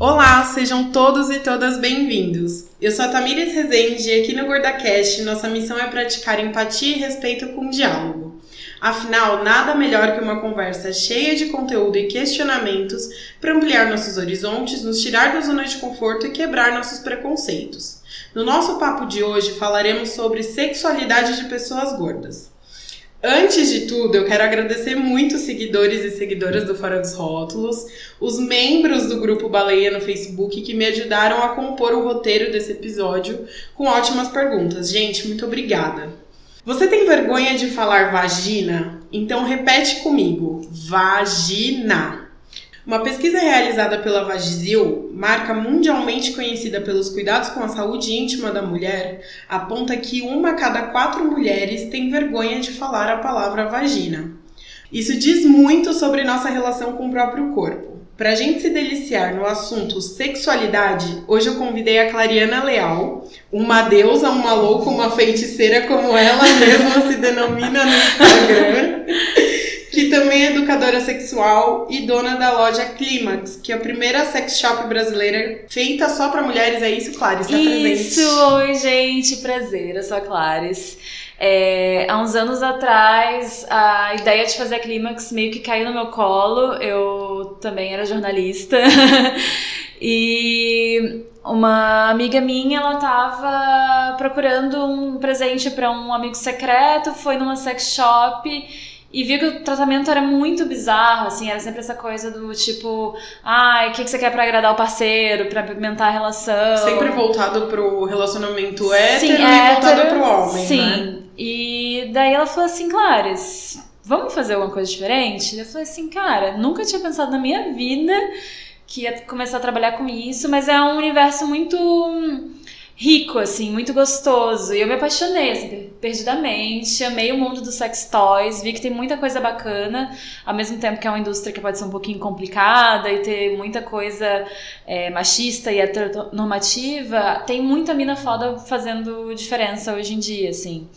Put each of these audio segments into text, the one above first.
Olá, sejam todos e todas bem-vindos. Eu sou a Tamires Rezende e aqui no GordaCast nossa missão é praticar empatia e respeito com diálogo. Afinal, nada melhor que uma conversa cheia de conteúdo e questionamentos para ampliar nossos horizontes, nos tirar da zona de conforto e quebrar nossos preconceitos. No nosso papo de hoje falaremos sobre sexualidade de pessoas gordas. Antes de tudo, eu quero agradecer muito os seguidores e seguidoras do Fora dos Rótulos, os membros do grupo Baleia no Facebook que me ajudaram a compor o roteiro desse episódio com ótimas perguntas. Gente, muito obrigada. Você tem vergonha de falar vagina? Então repete comigo: vagina. Uma pesquisa realizada pela Vagizil, marca mundialmente conhecida pelos cuidados com a saúde íntima da mulher, aponta que uma a cada quatro mulheres tem vergonha de falar a palavra vagina. Isso diz muito sobre nossa relação com o próprio corpo. Para a gente se deliciar no assunto sexualidade, hoje eu convidei a Clariana Leal, uma deusa, uma louca, uma feiticeira como ela mesma se denomina no Instagram que também é educadora sexual e dona da loja Clímax, que é a primeira sex shop brasileira feita só para mulheres. É isso, Clarice? Tá isso, oi, gente, prazer, eu sou a Clarice. É, há uns anos atrás, a ideia de fazer a Clímax meio que caiu no meu colo. Eu também era jornalista. e uma amiga minha, ela tava procurando um presente para um amigo secreto, foi numa sex shop e viu que o tratamento era muito bizarro, assim, era sempre essa coisa do tipo, ai, ah, o que, que você quer para agradar o parceiro, para pimentar a relação. Sempre voltado pro relacionamento hétero sim, e hétero, voltado pro homem, sim. né? E daí ela falou assim, Clares, vamos fazer alguma coisa diferente? Eu falei assim, cara, nunca tinha pensado na minha vida que ia começar a trabalhar com isso, mas é um universo muito rico, assim, muito gostoso. E eu me apaixonei, assim, perdidamente. Amei o mundo dos sex toys. Vi que tem muita coisa bacana, ao mesmo tempo que é uma indústria que pode ser um pouquinho complicada e ter muita coisa é, machista e heteronormativa. Tem muita mina foda fazendo diferença hoje em dia, assim.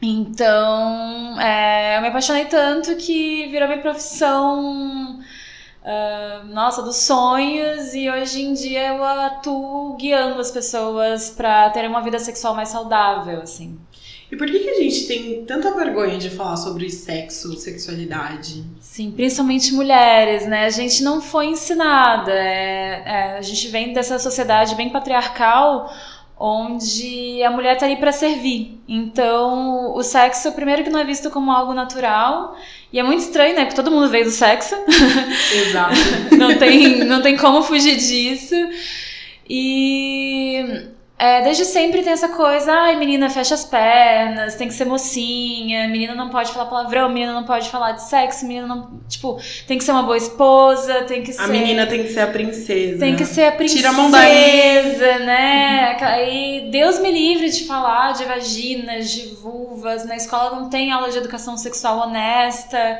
Então, é, eu me apaixonei tanto que virou minha profissão Uh, nossa, dos sonhos e hoje em dia eu atuo guiando as pessoas para terem uma vida sexual mais saudável, assim. E por que, que a gente tem tanta vergonha de falar sobre sexo, sexualidade? Sim, principalmente mulheres, né? A gente não foi ensinada. É, é, a gente vem dessa sociedade bem patriarcal onde a mulher tá ali para servir. Então, o sexo, primeiro que não é visto como algo natural e é muito estranho, né? Porque todo mundo veio do sexo. Exato. não, tem, não tem como fugir disso. E é, desde sempre tem essa coisa, ai, menina, fecha as pernas, tem que ser mocinha, menina não pode falar palavrão, menina não pode falar de sexo, menina não. Tipo, tem que ser uma boa esposa, tem que ser. A menina tem que ser a princesa. Tem que ser a princesa. Tira a mão daí. né? E Deus me livre de falar de vaginas, de vulvas. Na escola não tem aula de educação sexual honesta.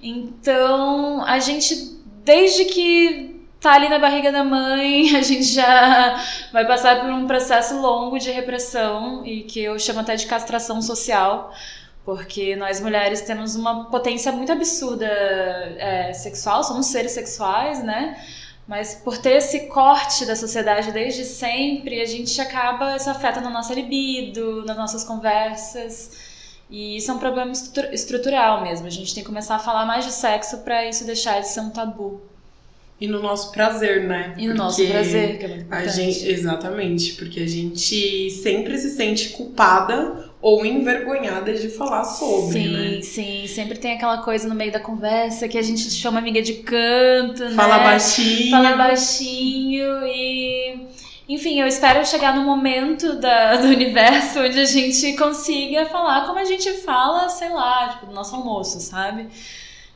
Então, a gente, desde que tá ali na barriga da mãe, a gente já vai passar por um processo longo de repressão e que eu chamo até de castração social, porque nós mulheres temos uma potência muito absurda é, sexual, somos seres sexuais, né? Mas por ter esse corte da sociedade desde sempre, a gente acaba, isso afeta na nossa libido, nas nossas conversas. E isso é um problema estrutural mesmo. A gente tem que começar a falar mais de sexo para isso deixar de ser um tabu. E no nosso prazer, né? E no nosso prazer, que é muito a gente Exatamente, porque a gente sempre se sente culpada ou envergonhada de falar sobre, sim, né? Sim, sim. Sempre tem aquela coisa no meio da conversa que a gente chama amiga de canto, Fala né? baixinho. Fala baixinho e... Enfim, eu espero chegar no momento da, do universo onde a gente consiga falar como a gente fala, sei lá, tipo, no nosso almoço, sabe?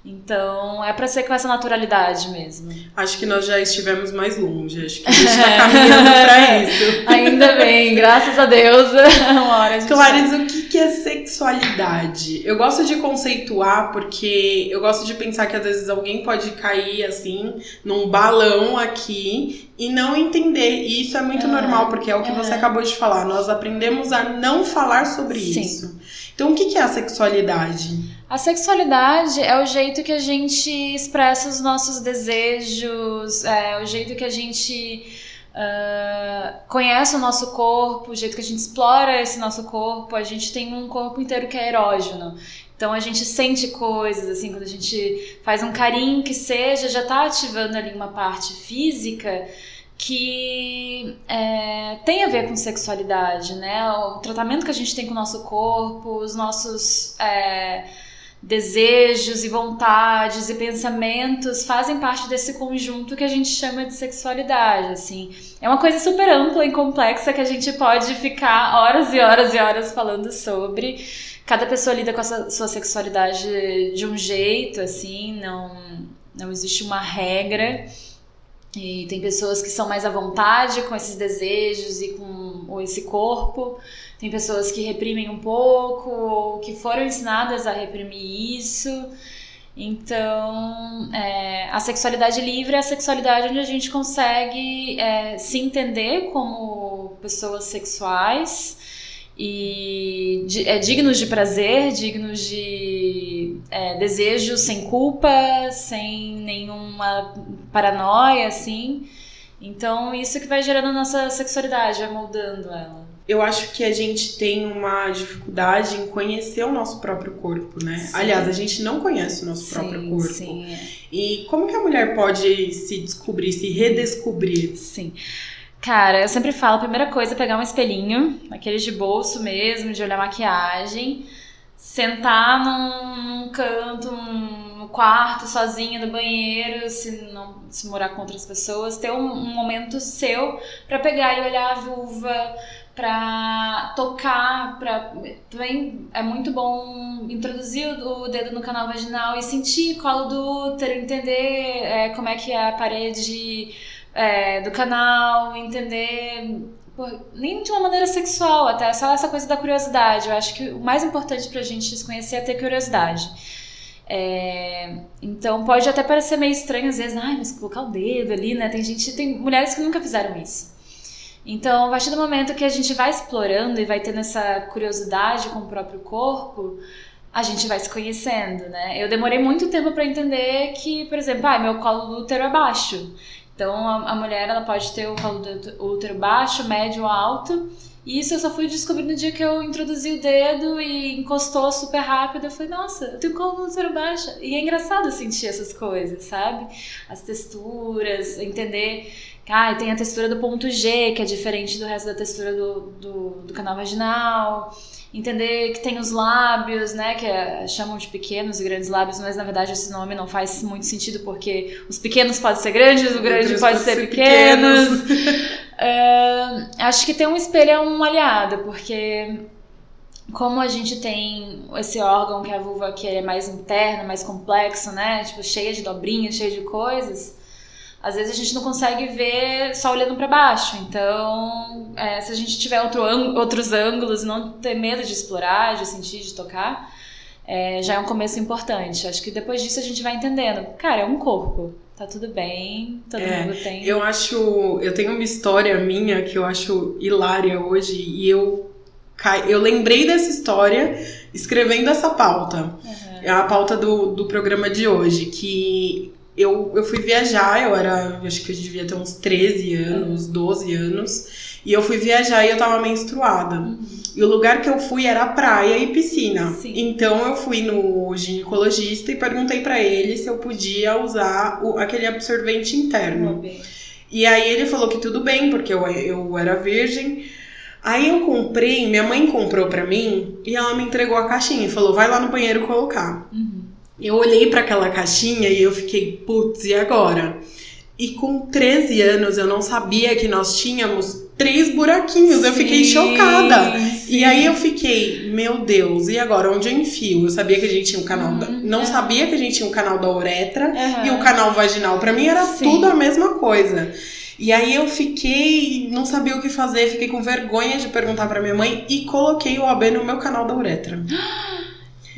Então, é para ser com essa naturalidade mesmo. Acho que nós já estivemos mais longe. Acho que a gente está caminhando para isso. Ainda bem, graças a Deus. Uma hora a Clarice, o que é sexualidade? Eu gosto de conceituar porque eu gosto de pensar que às vezes alguém pode cair assim num balão aqui e não entender. E isso é muito é, normal, porque é o que é. você acabou de falar. Nós aprendemos a não falar sobre Sim. isso. Então, o que é a sexualidade? A sexualidade é o jeito que a gente expressa os nossos desejos, é o jeito que a gente uh, conhece o nosso corpo, o jeito que a gente explora esse nosso corpo. A gente tem um corpo inteiro que é erógeno. Então a gente sente coisas, assim, quando a gente faz um carinho que seja, já está ativando ali uma parte física que é, tem a ver com sexualidade, né? O tratamento que a gente tem com o nosso corpo, os nossos é, desejos e vontades e pensamentos fazem parte desse conjunto que a gente chama de sexualidade, assim. É uma coisa super ampla e complexa que a gente pode ficar horas e horas e horas falando sobre. Cada pessoa lida com a sua sexualidade de um jeito, assim, não, não existe uma regra. E tem pessoas que são mais à vontade com esses desejos e com esse corpo. Tem pessoas que reprimem um pouco ou que foram ensinadas a reprimir isso. Então, é, a sexualidade livre é a sexualidade onde a gente consegue é, se entender como pessoas sexuais e é, dignos de prazer, dignos de é, desejo sem culpa, sem nenhuma paranoia, assim. Então, isso que vai gerando a nossa sexualidade, vai moldando ela. Eu acho que a gente tem uma dificuldade em conhecer o nosso próprio corpo, né? Sim. Aliás, a gente não conhece o nosso sim, próprio corpo. Sim. E como que a mulher pode se descobrir, se redescobrir? Sim. Cara, eu sempre falo, a primeira coisa é pegar um espelhinho, aqueles de bolso mesmo, de olhar maquiagem, sentar num, num canto, num quarto, sozinha no banheiro, se não se morar com outras pessoas, ter um, um momento seu para pegar e olhar a vulva, para tocar, para também é muito bom introduzir o dedo no canal vaginal e sentir colo do útero, entender é, como é que é a parede é, do canal, entender nem de uma maneira sexual, até só essa coisa da curiosidade. Eu acho que o mais importante pra gente se conhecer é ter curiosidade. É, então pode até parecer meio estranho às vezes, ai, mas colocar o dedo ali, né? Tem gente, tem mulheres que nunca fizeram isso. Então, a partir do momento que a gente vai explorando e vai tendo essa curiosidade com o próprio corpo, a gente vai se conhecendo, né? Eu demorei muito tempo para entender que, por exemplo, ah, meu colo do útero é baixo. Então a, a mulher ela pode ter o colo do útero baixo, médio ou alto. E isso eu só fui descobrir no dia que eu introduzi o dedo e encostou super rápido. Eu falei, nossa, eu tenho colo do útero baixo. E é engraçado sentir essas coisas, sabe? As texturas, entender. Ah, tem a textura do ponto G, que é diferente do resto da textura do, do, do canal vaginal entender que tem os lábios, né, que é, chamam de pequenos e grandes lábios, mas na verdade esse nome não faz muito sentido porque os pequenos podem ser grandes, o grande pode, ser, ser pequenos. uh, acho que ter um espelho é um aliado, porque como a gente tem esse órgão que é a vulva que é mais interno, mais complexo, né, tipo cheia de dobrinhas, cheia de coisas, às vezes a gente não consegue ver só olhando para baixo. Então, é, se a gente tiver outro, outros ângulos, não ter medo de explorar, de sentir, de tocar, é, já é um começo importante. Acho que depois disso a gente vai entendendo. Cara, é um corpo. Tá tudo bem, todo é, mundo tem. Eu acho. Eu tenho uma história minha que eu acho hilária hoje e eu, eu lembrei dessa história escrevendo essa pauta. Uhum. A pauta do, do programa de hoje, que eu, eu fui viajar, eu era, acho que eu devia ter uns 13 anos, 12 anos, e eu fui viajar e eu tava menstruada. Uhum. E o lugar que eu fui era praia e piscina. Sim. Então eu fui no ginecologista e perguntei para ele se eu podia usar o, aquele absorvente interno. E aí ele falou que tudo bem, porque eu, eu era virgem. Aí eu comprei, minha mãe comprou pra mim e ela me entregou a caixinha e falou: vai lá no banheiro colocar. Uhum. Eu olhei para aquela caixinha e eu fiquei, putz, e agora? E com 13 anos eu não sabia que nós tínhamos três buraquinhos. Sim, eu fiquei chocada. Sim. E aí eu fiquei, meu Deus, e agora onde eu enfio? Eu sabia que a gente tinha um canal. Uhum, da... Não é. sabia que a gente tinha um canal da uretra uhum. e o um canal vaginal. Para mim era sim. tudo a mesma coisa. E aí eu fiquei, não sabia o que fazer, fiquei com vergonha de perguntar para minha mãe e coloquei o AB no meu canal da uretra.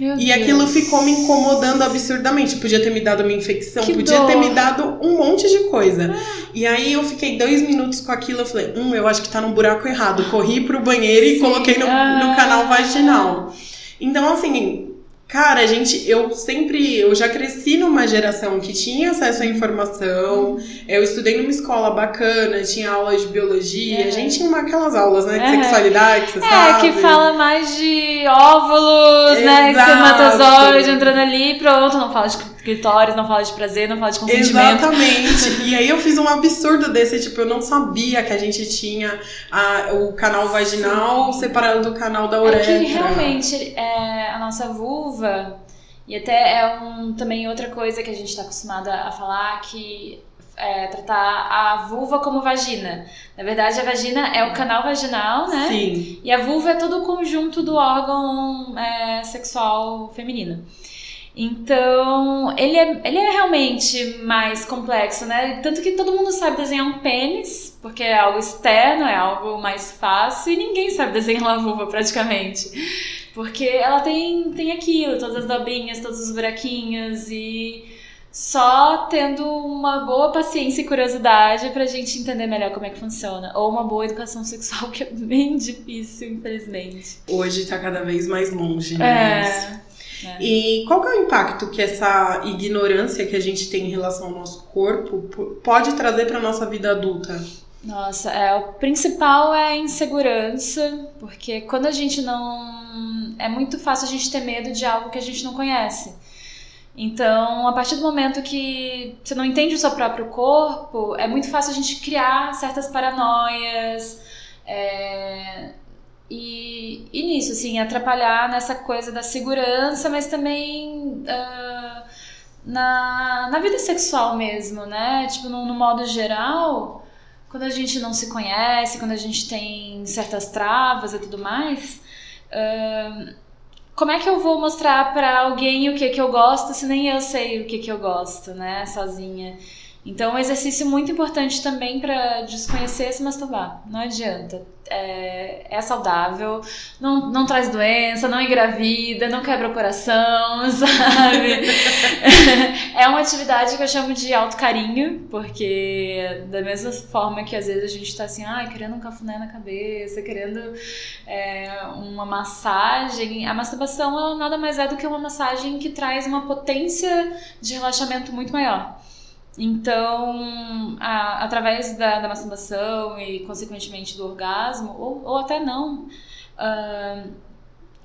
Meu e Deus. aquilo ficou me incomodando absurdamente. Podia ter me dado uma infecção, que podia dor. ter me dado um monte de coisa. Ah. E aí eu fiquei dois minutos com aquilo. Eu falei, hum, eu acho que tá no buraco errado. Corri pro banheiro e Sim. coloquei no, no canal vaginal. Então, assim, Cara, gente, eu sempre, eu já cresci numa geração que tinha acesso à informação. Eu estudei numa escola bacana, tinha aulas de biologia. É. A gente tinha uma, aquelas aulas, né, de é. sexualidade, você é, sabe? É, que fala mais de óvulos, né, Exato. né, espermatozoide entrando ali, pronto, não fala de clitóris, não fala de prazer, não fala de consentimento. Exatamente. e aí eu fiz um absurdo desse, tipo, eu não sabia que a gente tinha a, o canal vaginal Sim. separado do canal da uretra. É que realmente é, a nossa vulva, e até é um, também outra coisa que a gente está acostumada a falar, que é, tratar a vulva como vagina. Na verdade, a vagina é o canal vaginal, né? Sim. E a vulva é todo o conjunto do órgão é, sexual feminino. Então, ele é, ele é realmente mais complexo, né? Tanto que todo mundo sabe desenhar um pênis, porque é algo externo, é algo mais fácil, e ninguém sabe desenhar uma vulva praticamente. Porque ela tem, tem aquilo, todas as dobrinhas, todos os buraquinhos, e só tendo uma boa paciência e curiosidade pra gente entender melhor como é que funciona. Ou uma boa educação sexual, que é bem difícil, infelizmente. Hoje tá cada vez mais longe, né? É. É. E qual que é o impacto que essa ignorância que a gente tem em relação ao nosso corpo pode trazer para nossa vida adulta? Nossa, é, o principal é a insegurança, porque quando a gente não. É muito fácil a gente ter medo de algo que a gente não conhece. Então, a partir do momento que você não entende o seu próprio corpo, é muito fácil a gente criar certas paranoias. É, e, e nisso, assim, atrapalhar nessa coisa da segurança, mas também uh, na, na vida sexual mesmo, né? Tipo, no, no modo geral, quando a gente não se conhece, quando a gente tem certas travas e tudo mais, uh, como é que eu vou mostrar para alguém o que, que eu gosto se nem eu sei o que, que eu gosto, né? Sozinha. Então, um exercício muito importante também para desconhecer é se masturbar. Não adianta. É, é, saudável, não, não traz doença, não engravida, não quebra o coração, sabe? é uma atividade que eu chamo de alto carinho, porque da mesma forma que às vezes a gente tá assim, ah, querendo um cafuné na cabeça, querendo é, uma massagem, a masturbação ela nada mais é do que uma massagem que traz uma potência de relaxamento muito maior. Então, a, através da, da, masturbação e, consequentemente, do orgasmo, ou, ou até não, uh,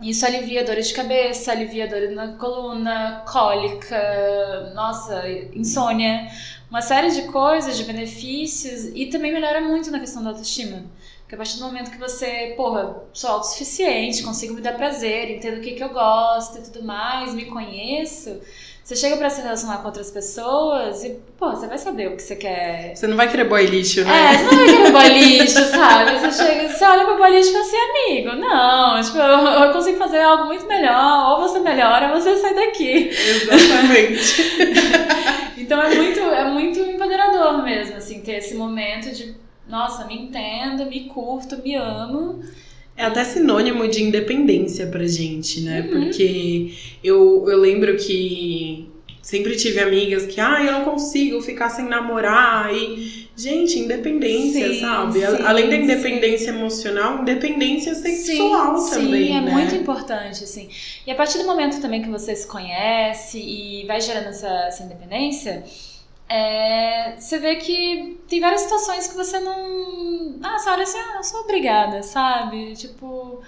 isso alivia dores de cabeça, alivia dores na coluna, cólica, nossa, insônia, uma série de coisas, de benefícios e também melhora muito na questão da autoestima. Porque a partir do momento que você, porra, sou autossuficiente, consigo me dar prazer, entendo o que, que eu gosto e tudo mais, me conheço, você chega pra se relacionar com outras pessoas e, pô, você vai saber o que você quer. Você não vai querer boy lixo, né? É, você não vai querer boy lixo, sabe? Você chega, você olha pro boy lixo e fala assim, amigo, não, tipo, eu, eu consigo fazer algo muito melhor, ou você melhora, ou você sai daqui. Exatamente. então é muito, é muito empoderador mesmo, assim, ter esse momento de, nossa, me entendo, me curto, me amo. É até sinônimo de independência pra gente, né? Uhum. Porque eu, eu lembro que sempre tive amigas que, ah, eu não consigo ficar sem namorar. E, gente, independência, sim, sabe? Sim, Além da independência sim. emocional, independência sexual também. Sim, é né? muito importante, assim. E a partir do momento também que você se conhece e vai gerando essa, essa independência é, você vê que tem várias situações que você não. Ah, você olha assim, ah, eu sou obrigada, sabe? Tipo,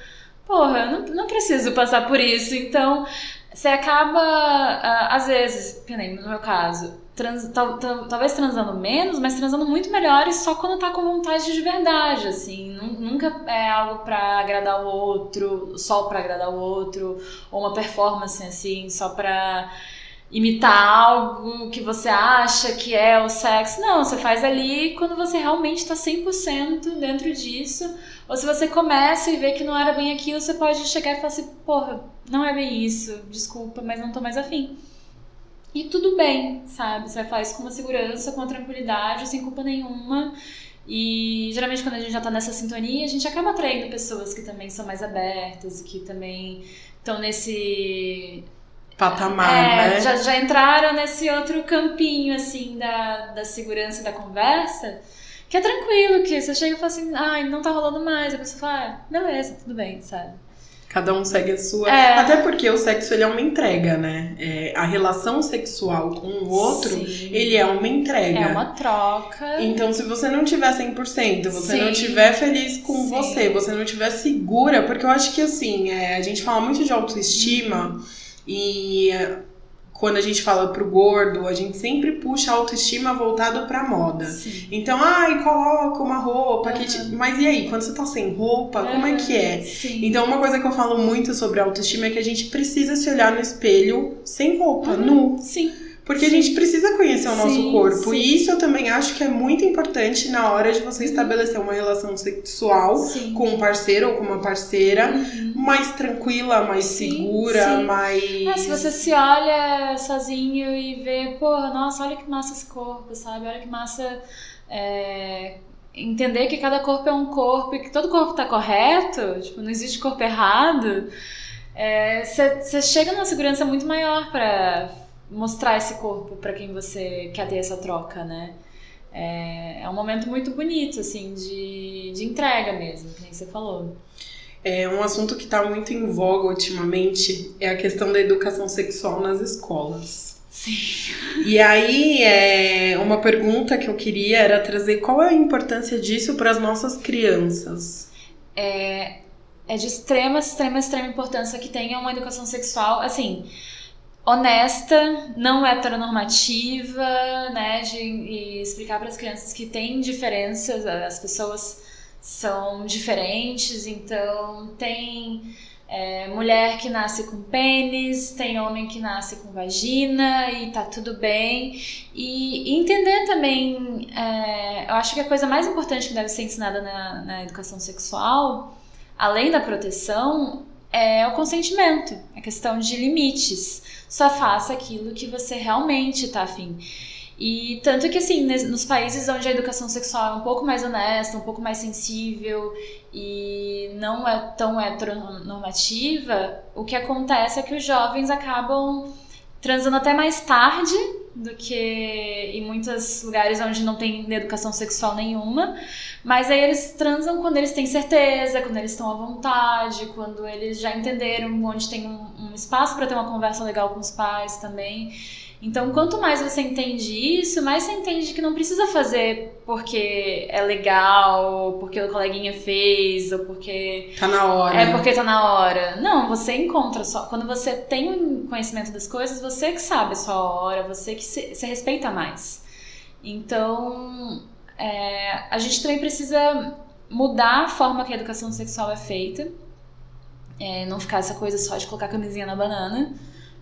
porra, não, não preciso passar por isso. Então, você acaba, ah, às vezes, que no meu caso, trans, tal, tal, talvez transando menos, mas transando muito melhor e só quando tá com vontade de verdade, assim. Nunca é algo pra agradar o outro, só pra agradar o outro, ou uma performance, assim, só pra imitar algo que você acha que é o sexo. Não, você faz ali quando você realmente está 100% dentro disso. Ou se você começa e vê que não era bem aquilo, você pode chegar e falar assim: porra, não é bem isso, desculpa, mas não tô mais afim. E tudo bem, sabe? Você faz com uma segurança, com uma tranquilidade, sem culpa nenhuma. E geralmente quando a gente já tá nessa sintonia, a gente acaba atraindo pessoas que também são mais abertas, que também estão nesse patamar, é, né? Já, já entraram nesse outro campinho, assim, da, da segurança da conversa, que é tranquilo, que você chega e fala assim, ai, não tá rolando mais. A pessoa fala, ah, beleza, tudo bem, sabe? Cada um segue a sua. É. Até porque o sexo ele é uma entrega, né? É, a relação sexual com o outro, Sim. ele é uma entrega. É uma troca. Então, se você não tiver 100%, você Sim. não tiver feliz com Sim. você, você não tiver segura, porque eu acho que assim, é, a gente fala muito de autoestima e é, quando a gente fala pro gordo, a gente sempre puxa a autoestima voltado pra moda. Sim. Então, ai, coloca uma roupa que te... Mas e aí, quando você tá sem roupa, como é que é? Sim. Então, uma coisa que eu falo muito sobre autoestima é que a gente precisa se olhar no espelho sem roupa, Uhum. nu. Sim. Porque a gente precisa conhecer o nosso Sim, corpo. sim. E isso eu também acho que é muito importante na hora de você estabelecer uma relação sexual Sim. com um parceiro ou com uma parceira Uhum. mais tranquila, mais Sim, segura, sim. mais. Ah, se você se olha sozinho e vê, porra, nossa, olha que massa esse corpo, sabe? Olha que massa é, entender que cada corpo é um corpo e que todo corpo tá correto, tipo, não existe corpo errado. Você chega numa segurança muito maior pra mostrar esse corpo pra quem você quer ter essa troca, né? É, é um momento muito bonito, assim, de, de entrega mesmo, que nem você falou. É um assunto que está muito em voga ultimamente é a questão da educação sexual nas escolas. Sim. E aí, é, uma pergunta que eu queria era trazer qual é a importância disso para as nossas crianças. é, é de extrema, extrema, extrema importância que tenha uma educação sexual, assim, honesta, não heteronormativa, né, de e explicar para as crianças que tem diferenças, as pessoas são diferentes, então tem é, mulher que nasce com pênis, tem homem que nasce com vagina e tá tudo bem. E, e entender também, é, eu acho que a coisa mais importante que deve ser ensinada na, na educação sexual, além da proteção, é o consentimento, a questão de limites. Só faça aquilo que você realmente tá afim. E tanto que, assim, nos países onde a educação sexual é um pouco mais honesta, um pouco mais sensível e não é tão heteronormativa, o que acontece é que os jovens acabam transando até mais tarde do que em muitos lugares onde não tem educação sexual nenhuma. Mas aí eles transam quando eles têm certeza, quando eles estão à vontade, quando eles já entenderam onde tem um, um espaço para ter uma conversa legal com os pais também. Então, quanto mais você entende isso, mais você entende que não precisa fazer porque é legal, porque o coleguinha fez, ou porque Tá na hora. é porque tá na hora. Não, você encontra só. Quando você tem um conhecimento das coisas, você que sabe a sua hora, você que se, se respeita mais. Então, é, a gente também precisa mudar a forma que a educação sexual é feita. É, não ficar essa coisa só de colocar camisinha na banana.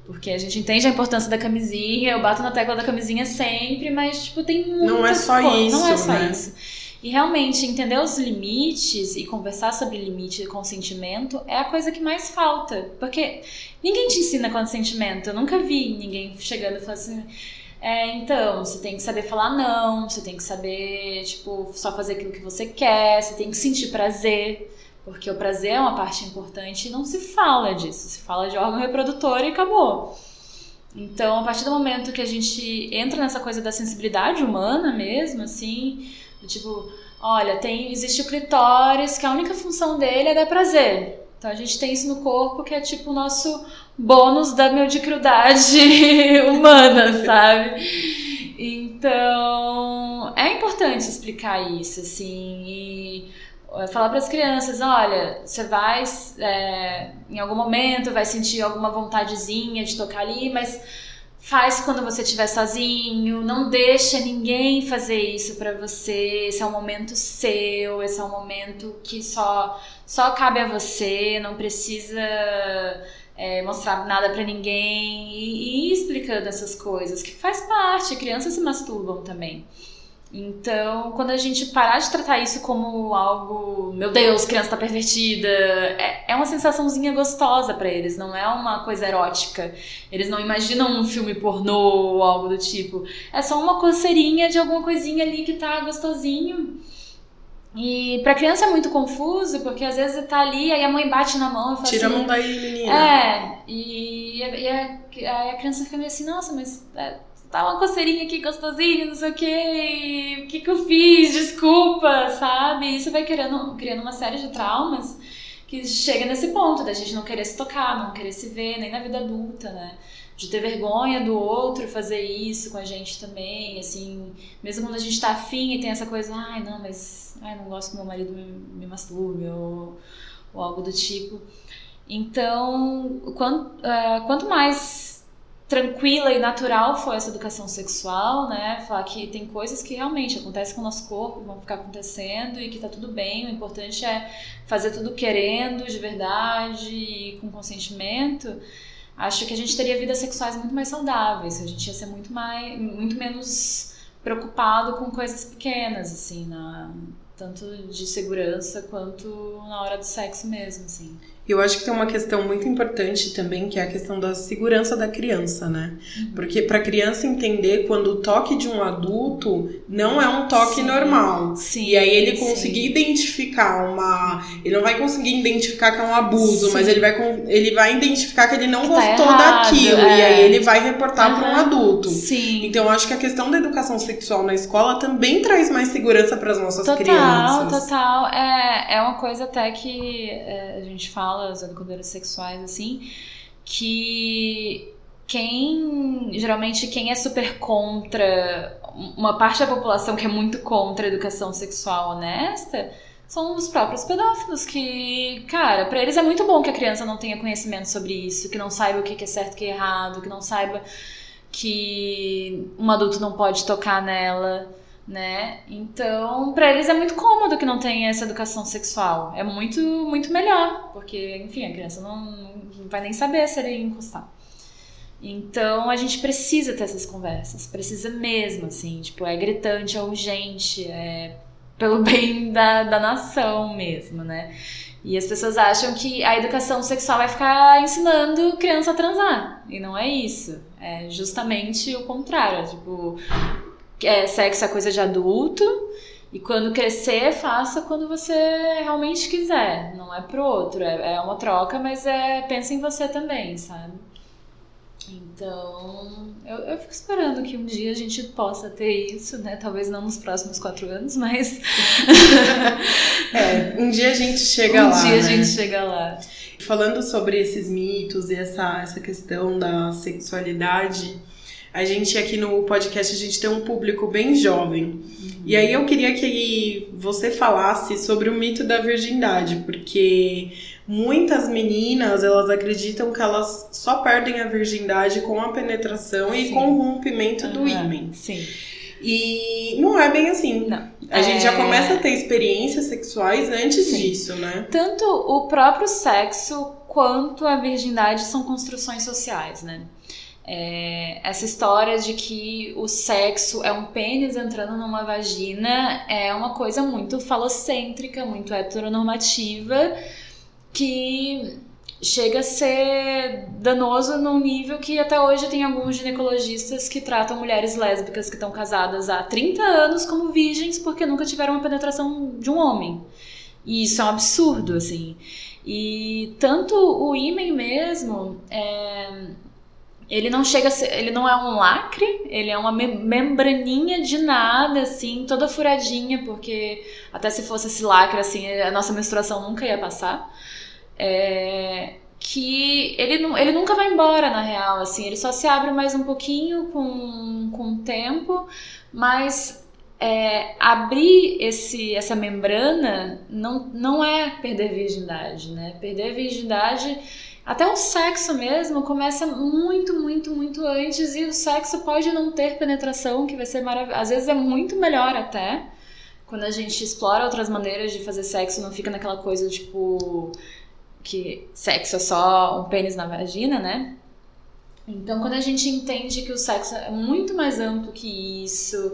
Porque a gente entende a importância da camisinha, eu bato na tecla da camisinha sempre, mas, tipo, tem muitas Não é só coisas. isso, Não é só né? isso. E realmente entender os limites e conversar sobre limite e consentimento é a coisa que mais falta. Porque ninguém te ensina consentimento. Eu nunca vi ninguém chegando e falando assim. É, então, você tem que saber falar não, você tem que saber, tipo, só fazer aquilo que você quer, você tem que sentir prazer. Porque o prazer é uma parte importante e não se fala disso. Se fala de órgão reprodutor e acabou. Então, a partir do momento que a gente entra nessa coisa da sensibilidade humana mesmo, assim, tipo, olha, tem, existe o clitóris, que a única função dele é dar prazer. Então a gente tem isso no corpo que é tipo o nosso bônus da mediocridade humana, sabe? Então é importante explicar isso, assim, e falar para as crianças, olha, você vai é, em algum momento vai sentir alguma vontadezinha de tocar ali, mas faz quando você estiver sozinho, não deixa ninguém fazer isso para você. Esse é um momento seu, esse é um momento que só só cabe a você, não precisa é, mostrar nada para ninguém e, e explicando essas coisas que faz parte. Crianças se masturbam também. Então, quando a gente parar de tratar isso como algo, meu Deus, criança tá pervertida, é, é uma sensaçãozinha gostosa pra eles, não é uma coisa erótica. Eles não imaginam um filme pornô ou algo do tipo. É só uma coceirinha de alguma coisinha ali que tá gostosinho. E pra criança é muito confuso, porque às vezes tá ali, aí a mãe bate na mão e fala Tira a assim, mão daí, menina. é, e, e a, aí a criança fica meio assim, nossa, mas é, tá uma coceirinha aqui gostosinha, não sei o que, o que que eu fiz, desculpa, sabe? Isso vai criando, criando uma série de traumas que chega nesse ponto da gente não querer se tocar, não querer se ver, nem na vida adulta, né? De ter vergonha do outro fazer isso com a gente também, assim, mesmo quando a gente tá afim e tem essa coisa, ai, não, mas ai, não gosto que meu marido me, me masturbe ou, ou algo do tipo. Então, quanto, uh, quanto mais tranquila e natural foi essa educação sexual, né? Falar que tem coisas que realmente acontecem com o nosso corpo, vão ficar acontecendo e que tá tudo bem. O importante é fazer tudo querendo, de verdade e com consentimento. Acho que a gente teria vidas sexuais muito mais saudáveis. A gente ia ser muito mais, muito menos preocupado com coisas pequenas, assim, na, tanto de segurança quanto na hora do sexo mesmo, assim. Eu acho que tem uma questão muito importante também, que é a questão da segurança da criança, né? Uhum. Porque para a criança entender quando o toque de um adulto não é um toque sim, normal. Sim, e aí ele conseguir sim. identificar uma. Ele não vai conseguir identificar que é um abuso, mas ele vai, ele vai identificar que ele não que tá gostou errado, daquilo. É. E aí ele vai reportar uhum. para um adulto. Sim. Então eu acho que a questão da educação sexual na escola também traz mais segurança para as nossas total, crianças. Total, total. É, é uma coisa até que é, a gente fala fala, os educadores sexuais, assim, que quem geralmente quem é super contra uma parte da população que é muito contra a educação sexual honesta são os próprios pedófilos que, cara, para eles é muito bom que a criança não tenha conhecimento sobre isso, que não saiba o que é certo e o que é errado, que não saiba que um adulto não pode tocar nela né? Então, para eles é muito cômodo que não tenha essa educação sexual. É muito, muito melhor, porque, enfim, a criança não, não vai nem saber se ele encostar. Então, a gente precisa ter essas conversas, precisa mesmo, assim, tipo, é gritante, é urgente, é pelo bem da, da nação mesmo, né? E as pessoas acham que a educação sexual vai ficar ensinando criança a transar. E não é isso. É justamente o contrário. Tipo, é, sexo é coisa de adulto. E quando crescer, faça quando você realmente quiser. Não é pro outro. É, é uma troca, mas é pensa em você também, sabe? Então, eu, eu fico esperando que um dia a gente possa ter isso, né? Talvez não nos próximos quatro anos, mas. é, um dia a gente chega um lá. Um dia né? a gente chega lá. Falando sobre esses mitos e essa, essa questão da sexualidade a gente aqui no podcast a gente tem um público bem jovem. Uhum. E aí eu queria que você falasse sobre o mito da virgindade, porque muitas meninas, elas acreditam que elas só perdem a virgindade com a penetração Sim. e com o rompimento uhum. do ímã. Sim. E não é bem assim. Não. A é... gente já é. começa a ter experiências sexuais antes Sim. disso, né? Tanto o próprio sexo quanto a virgindade são construções sociais, né? É, essa história de que o sexo é um pênis entrando numa vagina é uma coisa muito falocêntrica, muito heteronormativa, que chega a ser danoso num nível que até hoje tem alguns ginecologistas que tratam mulheres lésbicas que estão casadas há 30 anos como virgens porque nunca tiveram uma penetração de um homem. E isso é um absurdo, assim. E tanto o ímen mesmo, é, ele não chega ser, ele não é um lacre, ele é uma membraninha de nada, assim, toda furadinha, porque até se fosse esse lacre, assim, a nossa menstruação nunca ia passar. É, que ele, ele nunca vai embora, na real, assim, ele só se abre mais um pouquinho com, com o tempo, mas é, abrir esse, essa membrana não, não é perder virgindade, né? Perder virgindade até o sexo mesmo começa muito, muito, muito antes e o sexo pode não ter penetração, que vai ser maravilhoso. Às vezes é muito melhor até. Quando a gente explora outras maneiras de fazer sexo, não fica naquela coisa tipo que sexo é só um pênis na vagina, né? Então, quando a gente entende que o sexo é muito mais amplo que isso,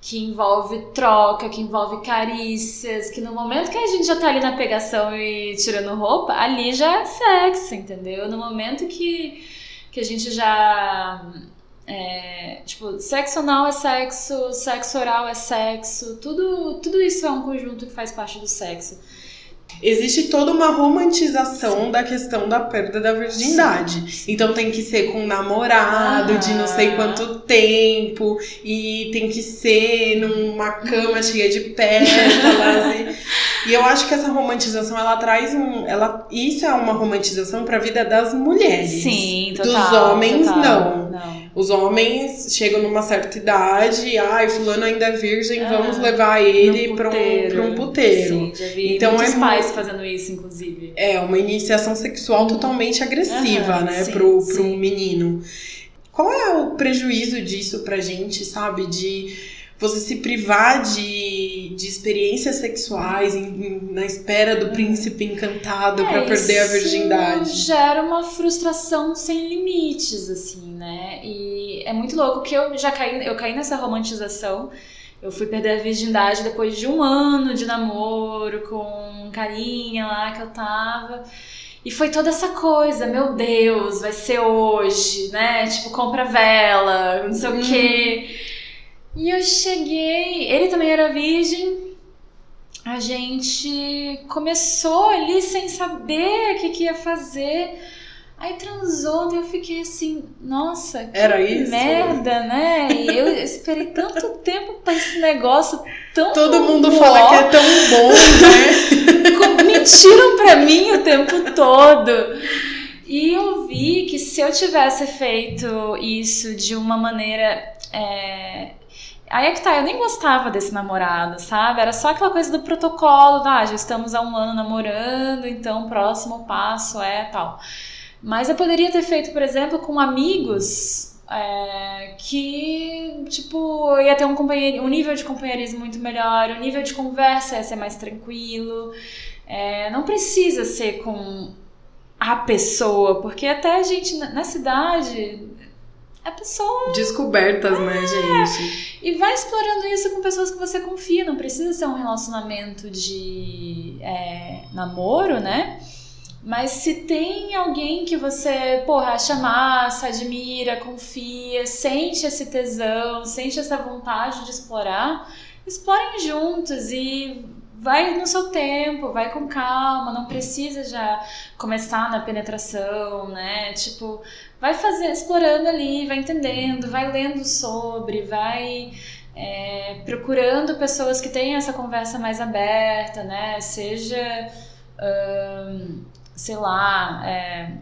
que envolve troca, que envolve carícias, que no momento que a gente já tá ali na pegação e tirando roupa, ali já é sexo, entendeu? No momento que, que a gente já. É, tipo, sexo anal é sexo, sexo oral é sexo, tudo, tudo isso é um conjunto que faz parte do sexo existe toda uma romantização da questão da perda da virgindade. Sim. Então tem que ser com um namorado ah. de não sei ah. quanto tempo e tem que ser numa cama cheia de pétalas. e... Eu acho que essa romantização, ela traz um. Ela, isso é uma romantização pra vida das mulheres. Sim, total. Dos homens, total. não. Não. Os homens chegam numa certa idade, ai, fulano ainda é virgem, Ah, vamos levar ele pra um, pra um puteiro. Sim, já vi Então é pais fazendo isso, inclusive. É uma iniciação sexual totalmente agressiva, Aham, né, sim, pro, pro sim. menino. Qual é o prejuízo disso pra gente, sabe? De você se privar de, de experiências sexuais em- em- na espera do príncipe encantado pra É, perder a isso virgindade. gera uma frustração sem limites, assim, né? E é muito louco que eu já caí, eu caí nessa romantização. Eu fui perder a virgindade depois de um ano de namoro com um carinha lá que eu tava. E foi toda essa coisa, meu Deus, vai ser hoje, né? Tipo, compra vela, não sei o quê. E eu cheguei, ele também era virgem. A gente começou ali sem saber o que, que ia fazer. Aí transou, e eu fiquei assim, nossa, que Era isso? merda, né? E eu esperei tanto tempo pra esse negócio tão Todo mundo bom. fala que é tão bom, né? Mentiram pra mim o tempo todo. E eu vi que se eu tivesse feito isso de uma maneira. é, Aí é que tá, eu nem gostava desse namorado, sabe? Era só aquela coisa do protocolo, ah, já estamos há um ano namorando, então o próximo passo é tal. Mas eu poderia ter feito, por exemplo, com amigos é, que, tipo, ia ter um, companheir, um nível de companheirismo muito melhor, o nível de conversa ia ser mais tranquilo. É, não precisa ser com a pessoa, porque até a gente na cidade, a pessoa. Descobertas, né, gente? E vai explorando isso com pessoas que você confia, não precisa ser um relacionamento de é, namoro, né? Mas se tem alguém que você, porra, acha massa, admira, confia, sente esse tesão, sente essa vontade de explorar, explorem juntos e vai no seu tempo, vai com calma, não precisa já começar na penetração, né? Tipo, vai fazer, explorando ali, vai entendendo, vai lendo sobre, vai é, procurando pessoas que tenham essa conversa mais aberta, né? Seja, ahn, sei lá, é,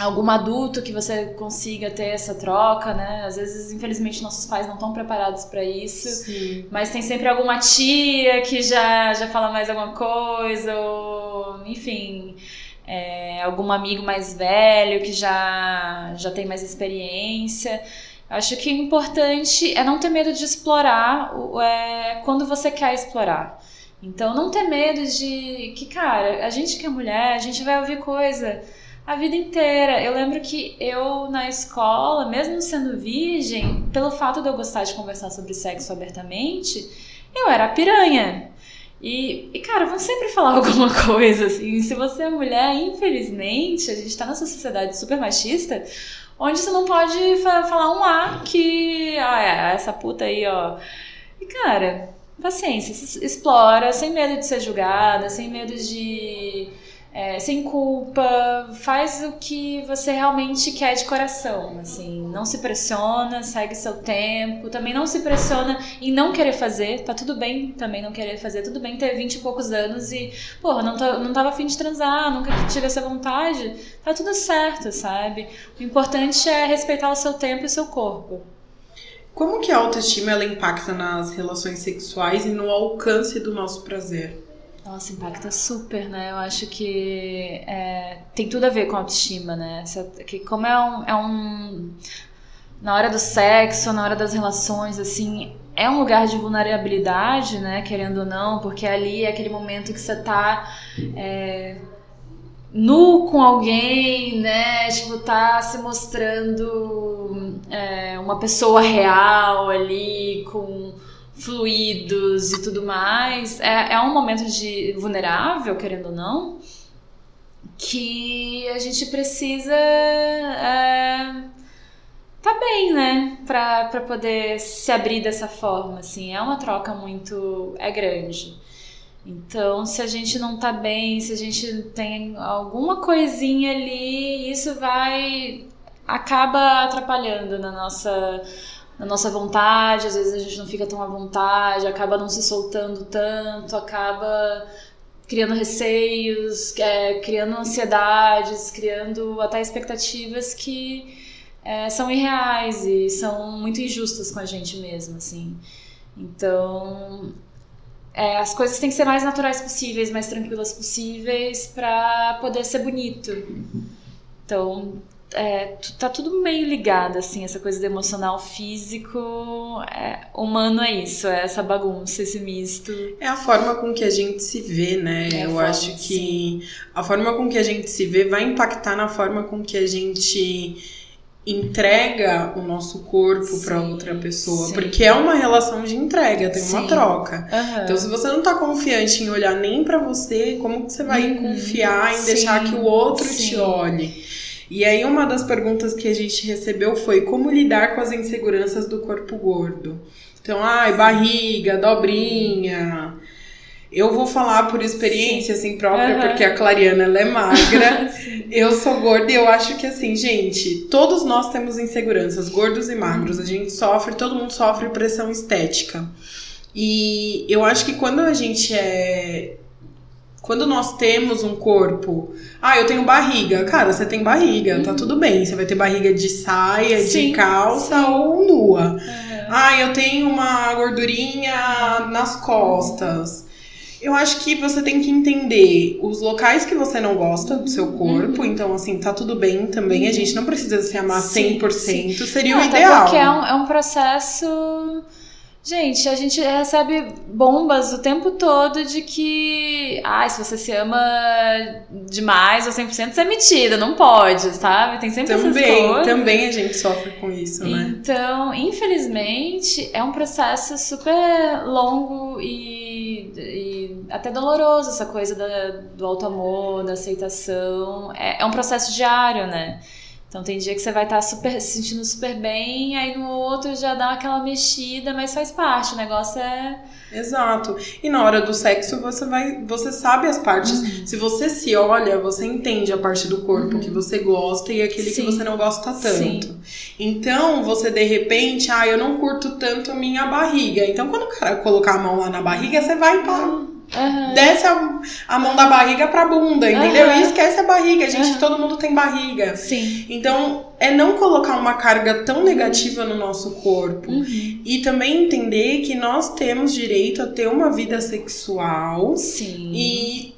algum adulto que você consiga ter essa troca, né? Às vezes, infelizmente, nossos pais não estão preparados para isso. Sim. Mas tem sempre alguma tia que já, já fala mais alguma coisa, ou enfim, é, algum amigo mais velho que já, já tem mais experiência. Acho que o importante é não ter medo de explorar é, quando você quer explorar. Então, não ter medo de que, cara, a gente que é mulher, a gente vai ouvir coisa a vida inteira. Eu lembro que eu, na escola, mesmo sendo virgem, pelo fato de eu gostar de conversar sobre sexo abertamente, eu era piranha. E, e, cara, vão sempre falar alguma coisa, assim. Se você é mulher, infelizmente, a gente tá nessa sociedade super machista, onde você não pode fa- falar um A que, ah, é, essa puta aí, ó. E, cara, paciência, explora, sem medo de ser julgada, sem medo de. É, sem culpa, faz o que você realmente quer de coração, assim, não se pressiona, segue seu tempo, também não se pressiona em não querer fazer, tá tudo bem também não querer fazer, tudo bem ter 20 e poucos anos e, porra, não, tô, não tava afim de transar, nunca tive essa vontade, tá tudo certo, sabe? O importante é respeitar o seu tempo e o seu corpo. Como que a autoestima ela impacta nas relações sexuais e no alcance do nosso prazer? Nossa, impacta super, né? Eu acho que é, tem tudo a ver com a autoestima, né? Que como é um, é um. Na hora do sexo, na hora das relações, assim, é um lugar de vulnerabilidade, né? Querendo ou não, porque ali é aquele momento que você tá. é, nu com alguém, né? Tipo, tá se mostrando é, uma pessoa real ali, com fluidos e tudo mais. É, é um momento de vulnerável, querendo ou não, que a gente precisa é, tá bem, né? Pra, pra poder se abrir dessa forma, assim. É uma troca muito... é grande. Então, se a gente não tá bem, se a gente tem alguma coisinha ali, isso vai... acaba atrapalhando na nossa na nossa vontade, às vezes a gente não fica tão à vontade, acaba não se soltando tanto, acaba criando receios, é, criando ansiedades, criando até expectativas que é, são irreais e são muito injustas com a gente mesmo, assim. Então, é, as coisas têm que ser mais naturais possíveis, mais tranquilas possíveis para poder ser bonito. Então, é, tá tudo meio ligado, assim, essa coisa do emocional físico. É, humano é isso, é essa bagunça, esse misto. É a forma com que a gente se vê, né? É Eu forma, acho que sim. a forma com que a gente se vê vai impactar na forma com que a gente entrega o nosso corpo para outra pessoa, sim. porque é uma relação de entrega, tem sim. uma troca. Uhum. Então, se você não tá confiante em olhar nem para você, como que você vai uhum. confiar em deixar que o outro te olhe? E aí uma das perguntas que a gente recebeu foi como lidar com as inseguranças do corpo gordo. Então, ai, barriga, dobrinha, eu vou falar por experiência, assim, própria, uhum. porque a Clariana, ela é magra. eu sou gorda e eu acho que, assim, gente, todos nós temos inseguranças, gordos e magros. A gente sofre, todo mundo sofre pressão estética. E eu acho que quando a gente é quando nós temos um corpo, ah, eu tenho barriga. Cara, você tem barriga, tá uhum. tudo bem. Você vai ter barriga de saia, sim, de calça sim. ou nua. Uhum. Ah, eu tenho uma gordurinha nas costas. Eu acho que você tem que entender os locais que você não gosta do seu corpo. Uhum. Então, assim, tá tudo bem também. A gente não precisa se amar sim, 100%. Sim. Seria não, o ideal. Porque é um, é um processo Gente, a gente recebe bombas o tempo todo de que, ah, se você se ama demais ou 100%, você é metida, não pode, sabe? Tem sempre também, essas coisas. Também a gente sofre com isso, né? Então, infelizmente, é um processo super longo e, e até doloroso essa coisa da, do auto-amor, da aceitação. É, é um processo diário, né? Então tem dia que você vai estar tá super, se sentindo super bem, aí no outro já dá aquela mexida, mas faz parte, o negócio é. Exato. E na hora do sexo você vai. Você sabe as partes. Uhum. Se você se olha, você entende a parte do corpo uhum. que você gosta e aquele Sim. que você não gosta tanto. Sim. Então, você de repente, ah, eu não curto tanto a minha barriga. Então, quando o cara colocar a mão lá na barriga, você vai para uhum. Uhum. Desce a, a, mão da barriga pra bunda, entendeu? Uhum. E esquece a barriga, gente. Uhum. Todo mundo tem barriga. Sim. Então, é não colocar uma carga tão negativa no nosso corpo. Uhum. E também entender que nós temos direito a ter uma vida sexual. Sim. E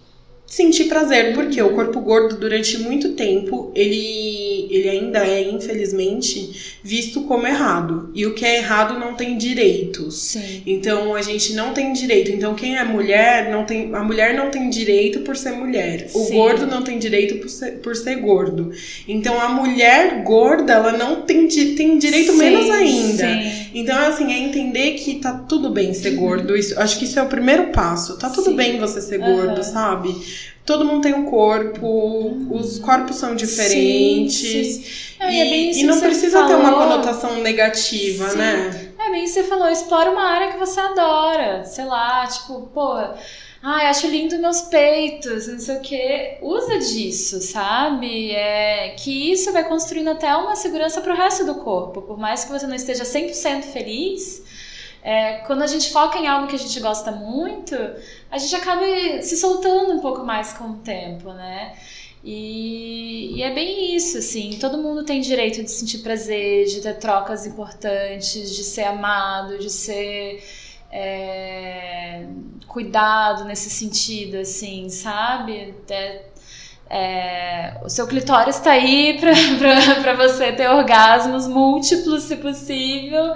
sentir prazer, porque o corpo gordo durante muito tempo ele, ele ainda é, infelizmente, visto como errado. E o que é errado não tem direitos. Sim. Então a gente não tem direito. Então quem é mulher não tem. A mulher não tem direito por ser mulher. O Sim. gordo não tem direito por ser, por ser gordo. Então a mulher gorda, ela não tem, tem direito Sim. menos ainda. Sim. Então, assim, é entender que tá tudo bem ser gordo. Isso, acho que isso é o primeiro passo. Tá tudo bem você ser gordo, uhum. sabe? Todo mundo tem um corpo, os corpos são diferentes. Sim, sim. Não, e, é e, não precisa falou. ter uma conotação negativa, sim. né? É bem você falou, explora uma área que você adora. Sei lá, tipo, pô. Ai, acho lindo meus peitos, não sei o que. Usa disso, sabe? É, que isso vai construindo até uma segurança pro resto do corpo. Por mais que você não esteja 100% feliz, é, quando a gente foca em algo que a gente gosta muito, a gente acaba se soltando um pouco mais com o tempo, né? E, e, é bem isso, assim. Todo mundo tem direito de sentir prazer, de ter trocas importantes, de ser amado, de ser é, cuidado nesse sentido, assim, sabe? É, é, o seu clitóris está aí para você ter orgasmos múltiplos, se possível.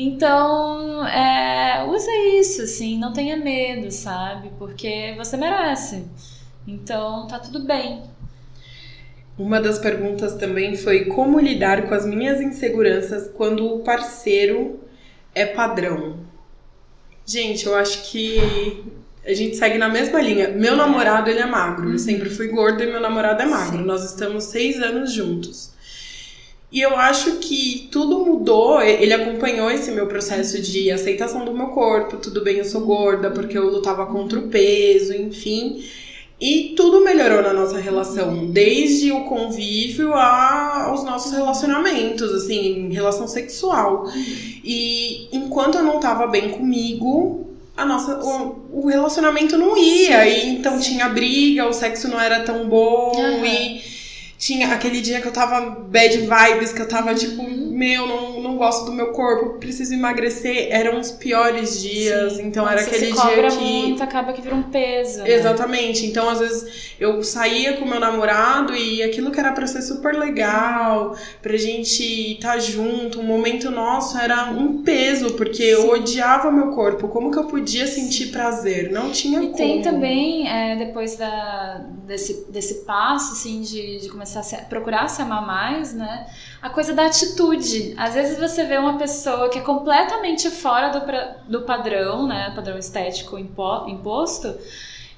Então, é, usa isso, assim, não tenha medo, sabe? Porque você merece. Então, tá tudo bem. Uma das perguntas também foi como lidar com as minhas inseguranças quando o parceiro é padrão. Gente, eu acho que a gente segue na mesma linha. Meu namorado, ele é magro. Eu sempre fui gorda e meu namorado é magro. Sim. Nós estamos seis anos juntos. E eu acho que tudo mudou, ele acompanhou esse meu processo de aceitação do meu corpo, tudo bem, eu sou gorda, porque eu lutava contra o peso, enfim. E tudo melhorou na nossa relação, desde o convívio aos nossos relacionamentos, assim, em relação sexual. E enquanto eu não tava bem comigo, a nossa, o, o relacionamento não ia. E então tinha briga, o sexo não era tão bom Aham. e tinha aquele dia que eu tava bad vibes, que eu tava tipo. Meu, não, não gosto do meu corpo, preciso emagrecer. Eram os piores dias, Sim. então Quando era aquele se cobra dia que. muito, acaba que vira um peso. né? Exatamente. Então, às vezes, eu saía com meu namorado e aquilo que era pra ser super legal, pra gente estar junto, um momento nosso era um peso, porque eu Sim. odiava meu corpo. Como que eu podia sentir prazer? Não tinha E como. tem também, é, depois da, desse, desse passo, assim, de, de começar a se- procurar se amar mais, né? A coisa da atitude. Às vezes você vê uma pessoa que é completamente fora do, pra- do padrão, né? Padrão estético impo- imposto,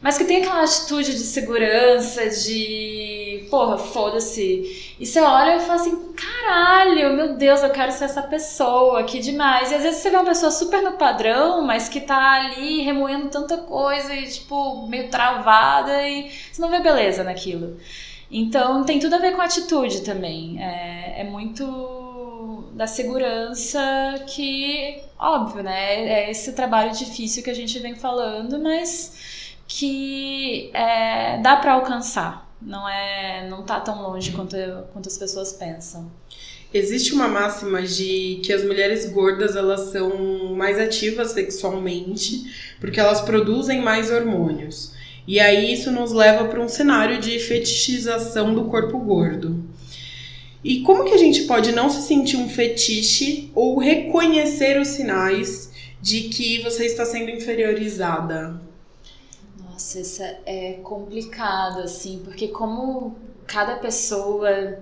mas que tem aquela atitude de segurança, de porra, foda-se. E você olha e fala assim: caralho, meu Deus, eu quero ser essa pessoa, que demais. E às vezes você vê uma pessoa super no padrão, mas que tá ali remoendo tanta coisa e, tipo, meio travada e você não vê beleza naquilo. Então tem tudo a ver com atitude também. É, é muito da segurança que, óbvio, né? É esse trabalho difícil que a gente vem falando, mas que é, dá pra alcançar. Não é, não tá tão longe quanto, quanto as pessoas pensam. Existe uma máxima de que as mulheres gordas elas são mais ativas sexualmente porque elas produzem mais hormônios. E aí isso nos leva para um cenário de fetichização do corpo gordo. E como que a gente pode não se sentir um fetiche ou reconhecer os sinais de que você está sendo inferiorizada? Nossa, isso é complicado, assim, porque como cada pessoa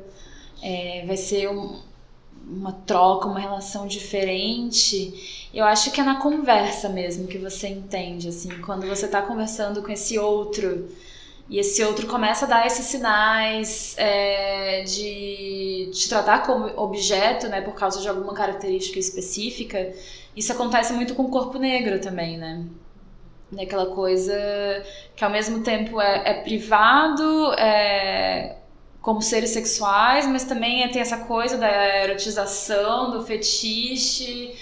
é, vai ser um- uma troca, uma relação diferente, eu acho que é na conversa mesmo que você entende, assim, quando você tá conversando com esse outro e esse outro começa a dar esses sinais é, de te tratar como objeto, né, por causa de alguma característica específica, isso acontece muito com o corpo negro também, né? Daquela coisa que ao mesmo tempo é, é privado, é, como seres sexuais, mas também é- tem essa coisa da erotização, do fetiche.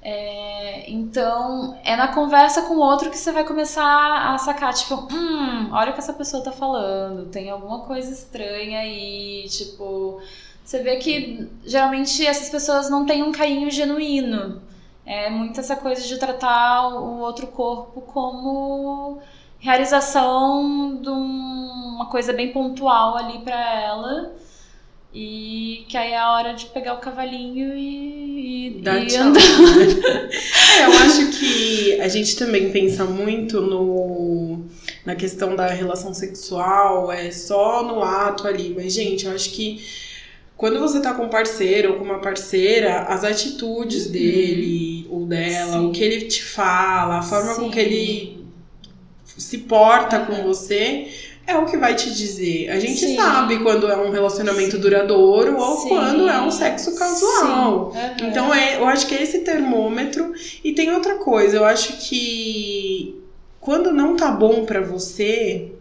É, então, é na conversa com o outro que você vai começar a sacar, tipo, hum, olha o que essa pessoa tá falando, tem alguma coisa estranha aí, tipo. Você vê que geralmente essas pessoas não têm um carinho genuíno. É muito essa coisa de tratar o outro corpo como realização de um- uma coisa bem pontual ali pra ela. E que aí é a hora de pegar o cavalinho e, e, Dá e tchau. andar. É, eu acho que a gente também pensa muito no na questão da relação sexual, é só no ato ali. Mas, gente, eu acho que quando você tá com um parceiro ou com uma parceira, as atitudes dele ou dela, Sim. o que ele te fala, a forma com Sim. que ele se porta com você. É o que vai te dizer. A gente Sim. sabe quando é um relacionamento Sim. duradouro ou Sim. quando é um sexo casual. Aham. Então é, eu acho que é esse termômetro. E tem outra coisa, eu acho que quando não tá bom pra você,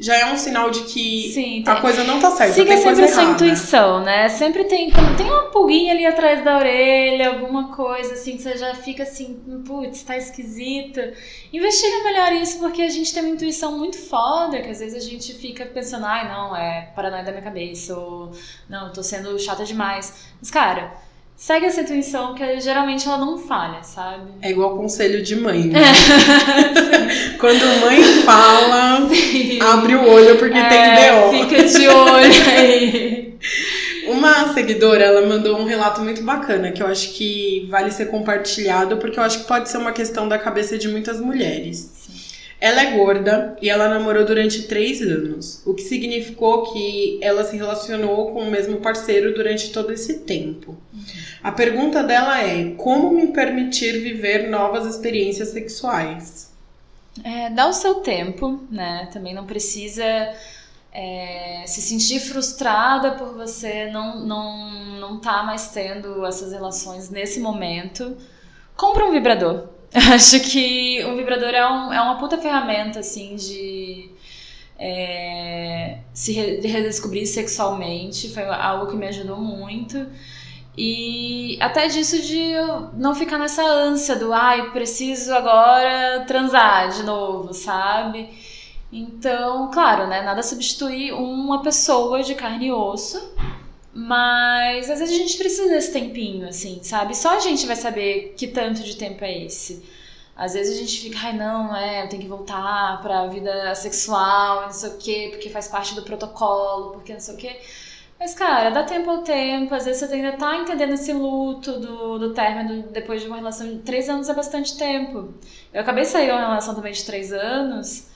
já é um sinal de que Sim, a coisa não tá certa, Siga sempre a sua intuição, né? Sempre tem, tem uma pulguinha ali atrás da orelha, alguma coisa assim, que você já fica assim, putz, tá esquisito. Investiga melhor isso, porque a gente tem uma intuição muito foda, que às vezes a gente fica pensando, ai, não, é paranoia da minha cabeça, ou não, tô sendo chata demais. Mas, cara, segue essa intuição, que geralmente ela não falha, sabe? É igual conselho de mãe, né? Quando mãe fala, abre o olho porque tem É, BO. Fica de olho aí. Uma seguidora, ela mandou um relato muito bacana que eu acho que vale ser compartilhado porque eu acho que pode ser uma questão da cabeça de muitas mulheres. Ela é gorda e ela namorou durante três anos, o que significou que ela se relacionou com o mesmo parceiro durante todo esse tempo. A pergunta dela é: como me permitir viver novas experiências sexuais? É, dá o seu tempo, né? Também não precisa é, se sentir frustrada por você não, não, não tá mais tendo essas relações nesse momento. Compra um vibrador. Acho que o vibrador é, um, é uma puta ferramenta, assim, de é, se re- de redescobrir sexualmente. Foi algo que me ajudou muito. E até disso de não ficar nessa ânsia do ai, preciso agora transar de novo, sabe? Então, claro, né? Nada substitui uma pessoa de carne e osso. Mas às vezes a gente precisa desse tempinho, assim, sabe? Só a gente vai saber que tanto de tempo é esse. Às vezes a gente fica, ai não, é, eu tenho que voltar pra vida sexual, não sei o quê, porque faz parte do protocolo, porque não sei o quê. Mas, cara, dá tempo ao tempo, às vezes você ainda tá entendendo esse luto do, do término depois de uma relação de três anos é bastante tempo. Eu acabei de sair uma relação também de três anos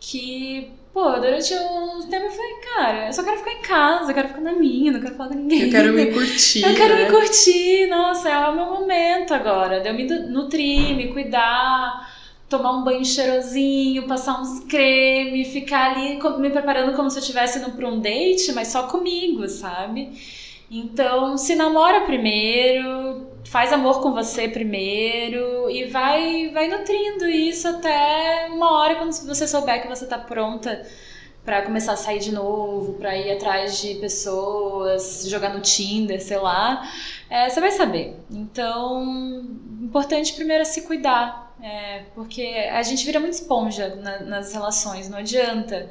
que, pô, durante um tempo eu falei, cara, eu só quero ficar em casa, eu quero ficar na minha, não quero falar com ninguém. Eu quero me curtir. Eu quero né? me curtir, nossa, é o meu momento agora. De eu me nutrir, me cuidar, tomar um banho cheirosinho, passar uns creme, ficar ali me preparando como se eu estivesse indo pra um date, mas só comigo, sabe? Então, se namora primeiro, faz amor com você primeiro e vai vai nutrindo isso até uma hora quando você souber que você tá pronta para começar a sair de novo, para ir atrás de pessoas, jogar no Tinder, sei lá, é, você vai saber. Então, importante primeiro é se cuidar, é, porque a gente vira muito esponja na, nas relações, não adianta.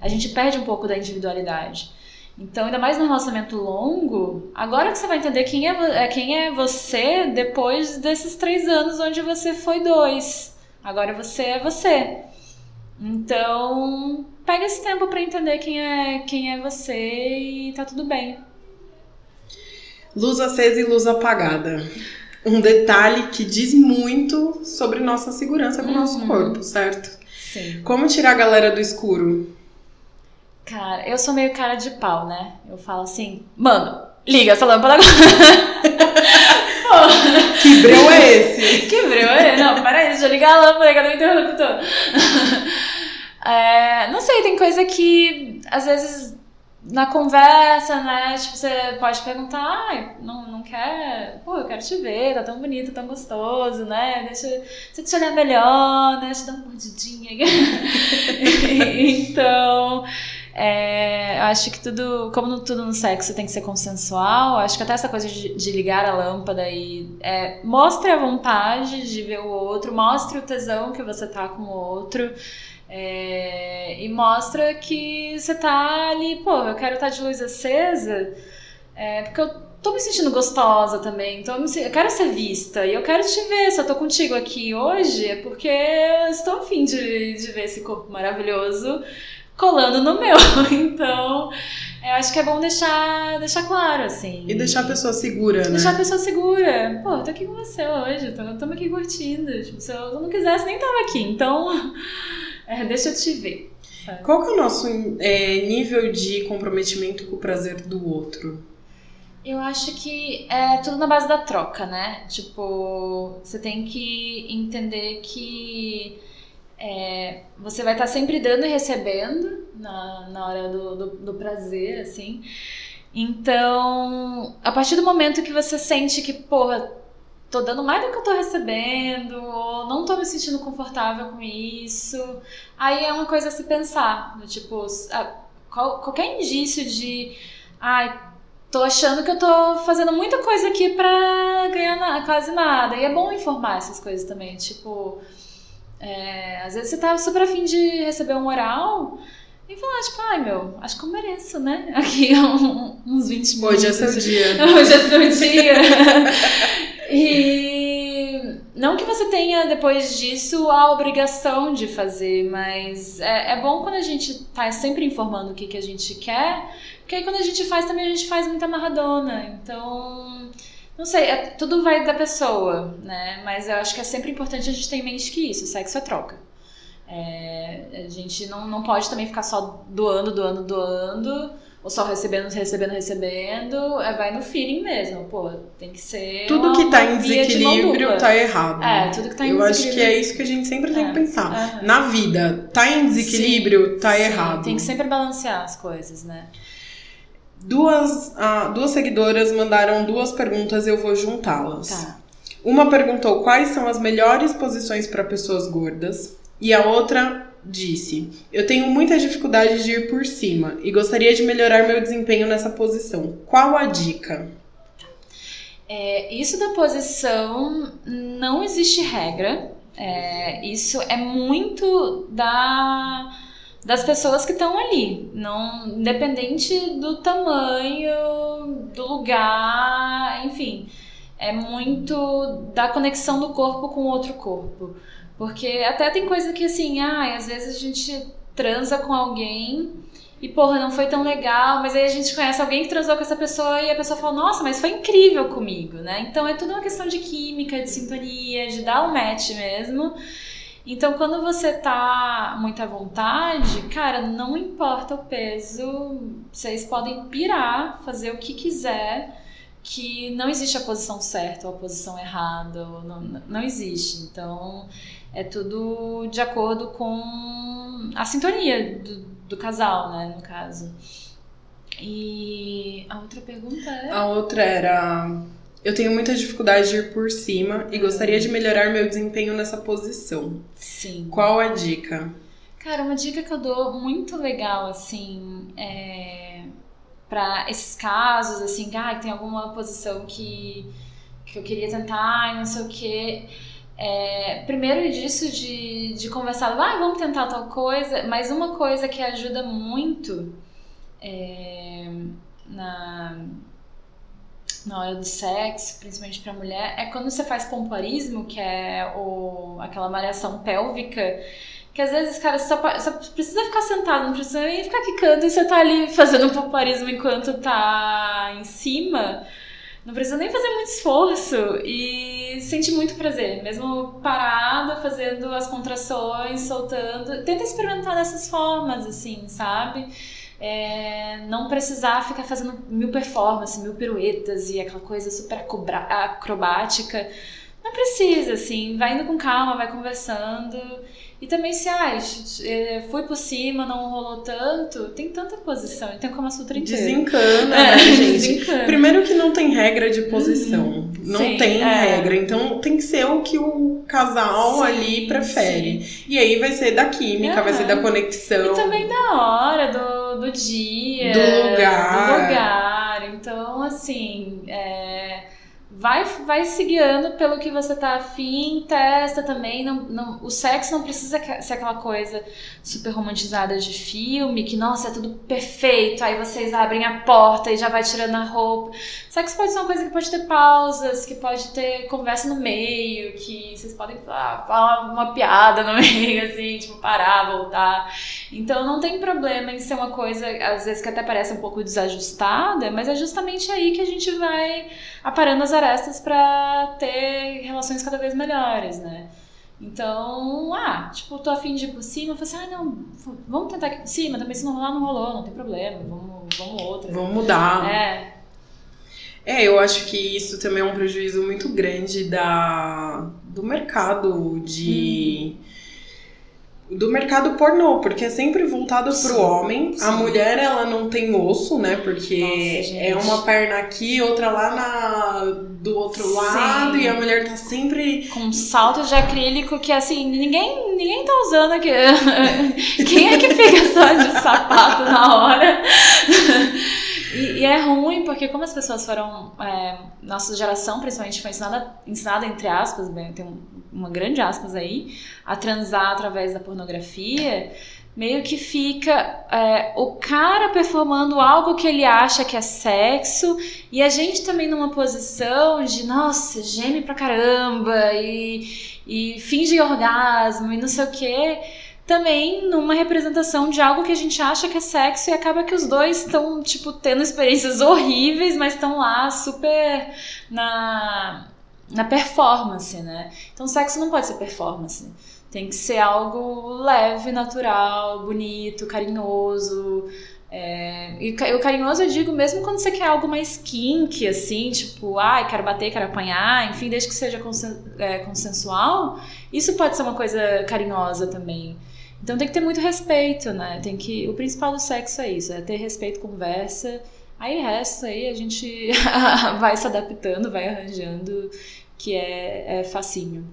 A gente perde um pouco da individualidade. Então, ainda mais num relacionamento longo, agora que você vai entender quem é, é, quem é você depois desses três anos onde você foi dois. Agora você é você. Então, pega esse tempo para entender quem é, quem é você e tá tudo bem. Luz acesa e luz apagada. Um detalhe que diz muito sobre nossa segurança com o nosso Uhum. corpo, certo? Sim. Como tirar a galera do escuro? Cara, eu sou meio cara de pau, né? Eu falo assim, mano, liga essa lâmpada agora. Que breu é esse? Quebrou, é? Não, peraí, deixa eu ligar a lâmpada, cadê o interruptor? É, não sei, tem coisa que às vezes na conversa, né? Tipo, você pode perguntar, ai, não, não quer? Pô, eu quero te ver, tá tão bonito, tão gostoso, né? Deixa, deixa eu te olhar melhor, né? Deixa eu dar uma mordidinha. então, é, eu acho que tudo, como no- tudo no sexo tem que ser consensual, acho que até essa coisa de, de ligar a lâmpada e é, mostre a vontade de ver o outro, mostre o tesão que você tá com o outro. é, e mostra que você tá ali, pô, eu quero estar de luz acesa, é, porque eu tô me sentindo gostosa também, então eu, quero ser vista e eu quero te ver. Se eu tô contigo aqui hoje é porque eu estou a fim de, de ver esse corpo maravilhoso colando no meu. Então, eu acho que é bom deixar, deixar claro, assim. E deixar a pessoa segura, né? Deixar a pessoa segura. Pô, eu tô aqui com você hoje, tô, estamos aqui curtindo. Tipo, se eu não quisesse, nem tava aqui. Então, é, deixa eu te ver. sabe? Qual que é o nosso é, nível de comprometimento com o prazer do outro? Eu acho que é tudo na base da troca, né? Tipo, você tem que entender que é, você vai estar sempre dando e recebendo na, na hora do, do, do prazer, assim. Então, a partir do momento que você sente que, porra, tô dando mais do que eu tô recebendo, ou não tô me sentindo confortável com isso, aí é uma coisa a se pensar. Tipo, a- qual- qualquer indício de. Ai, tô achando que eu tô fazendo muita coisa aqui pra ganhar na- quase nada. E é bom informar essas coisas também. Tipo, é, às vezes você tá super afim de receber um oral e falar, tipo, ai meu, acho que eu mereço, né? Aqui um- uns 20 minutos. Hoje é seu dia. Hoje é seu dia. e não que você tenha, depois disso, a obrigação de fazer, mas é, é bom quando a gente tá sempre informando o que, que a gente quer, porque aí quando a gente faz também a gente faz muita amarradona. Então, não sei, é- tudo vai da pessoa, né? Mas eu acho que é sempre importante a gente ter em mente que isso, sexo é troca. É, a gente não, não pode também ficar só doando, doando, doando, ou só recebendo, recebendo, recebendo. É, vai no feeling mesmo, pô. Tem que ser. Tudo que tá em de desequilíbrio dupla. tá errado. É, tudo que tá em Eu acho que desequilíbrio. é isso que a gente sempre tem É. que pensar. Na vida, tá em desequilíbrio, tá Sim, errado. Tem que sempre balancear as coisas, né? Duas, ah, duas seguidoras mandaram duas perguntas, eu vou juntá-las. Tá. Uma perguntou quais são as melhores posições para pessoas gordas e a outra disse: Eu tenho muita dificuldade de ir por cima e gostaria de melhorar meu desempenho nessa posição. Qual a dica? É, isso da posição não existe regra. É, isso é muito da das pessoas que estão ali, não independente do tamanho, do lugar, enfim, é muito da conexão do corpo com outro corpo, porque até tem coisa que assim, ah, às vezes a gente transa com alguém e porra, não foi tão legal, mas aí a gente conhece alguém que transou com essa pessoa e a pessoa fala, nossa, mas foi incrível comigo, né? Então é tudo uma questão de química, de sintonia, de dar um match mesmo. Então, quando você tá muito à vontade, cara, não importa o peso, vocês podem pirar, fazer o que quiser, que não existe a posição certa ou a posição errada, não, não existe. Então, é tudo de acordo com a sintonia do, do casal, né, no caso. E a outra pergunta é. A outra era eu tenho muita dificuldade de ir por cima e gostaria de melhorar meu desempenho nessa posição. Sim. Qual a dica? Cara, uma dica que eu dou muito legal, assim, é para esses casos, assim, ah, tem alguma posição que, que eu queria tentar e não sei o quê. É, primeiro disso de, de conversar, ah, vamos tentar tal coisa, mas uma coisa que ajuda muito é, na na hora do sexo, principalmente para mulher, é quando você faz pompoarismo, que é o, aquela malhação pélvica, que às vezes, cara, você só, só precisa ficar sentado, não precisa nem ficar quicando e você tá ali fazendo pompoarismo enquanto tá em cima. Não precisa nem fazer muito esforço e sente muito prazer, mesmo parada, fazendo as contrações, soltando. Tenta experimentar dessas formas, assim, sabe? É, não precisar ficar fazendo mil performances, mil piruetas e aquela coisa super acrobática. Não precisa, assim, vai indo com calma, vai conversando. E também se, ah, fui por cima, não rolou tanto, tem tanta posição, tem como a sutra inteira. Desencana, é, né, gente? Desencana. Primeiro que não tem regra de posição. Uhum. Não sim, tem é. regra. Então tem que ser o que o casal sim, ali prefere. Sim. E aí vai ser da química, vai ser da conexão. E também da hora, do, do dia. Do lugar. Do lugar. Então, assim, é vai, vai se guiando pelo que você tá afim, testa também. Não, não, o sexo não precisa ser aquela coisa super romantizada de filme, que nossa, é tudo perfeito, aí vocês abrem a porta e já vai tirando a roupa. Sexo pode ser uma coisa que pode ter pausas, que pode ter conversa no meio, que vocês podem falar, falar uma piada no meio, assim, tipo, parar, voltar. Então não tem problema em ser uma coisa, às vezes, que até parece um pouco desajustada, mas é justamente aí que a gente vai aparando as arestas para ter relações cada vez melhores, né? Então, ah, tipo, tô afim de ir por cima, eu falei assim, ah, não, vamos tentar aqui por cima, também se não rolar, não rolou, não tem problema, vamos, vamos outra. Vamos mudar. É. É, eu acho que isso também é um prejuízo muito grande da, do mercado de. Hum do mercado pornô, porque é sempre voltado sim, pro homem. Sim. A mulher, ela não tem osso, né? Porque Nossa, é uma perna aqui, outra lá na, do outro sim. lado, e a mulher tá sempre. Com salto de acrílico que, assim, ninguém, ninguém tá usando aqui. Quem é que fica só de sapato na hora? E, e, é ruim porque como as pessoas foram, é, nossa geração principalmente foi ensinada, ensinada entre aspas, bem, tem uma grande aspas aí, a transar através da pornografia, meio que fica é, o cara performando algo que ele acha que é sexo e a gente também numa posição de, nossa, geme pra caramba e, e finge orgasmo e não sei o que também numa representação de algo que a gente acha que é sexo e acaba que os dois estão, tipo, tendo experiências horríveis, mas estão lá super na, na performance, né? Então, sexo não pode ser performance. Tem que ser algo leve, natural, bonito, carinhoso. É, e o carinhoso eu digo mesmo quando você quer algo mais kink, assim, tipo, ai, quero bater, quero apanhar, enfim, desde que seja consen é, consensual, isso pode ser uma coisa carinhosa também. Então tem que ter muito respeito, né? Tem que o principal do sexo é isso, é ter respeito, conversa. Aí o resto aí a gente vai se adaptando, vai arranjando, que é, é facinho.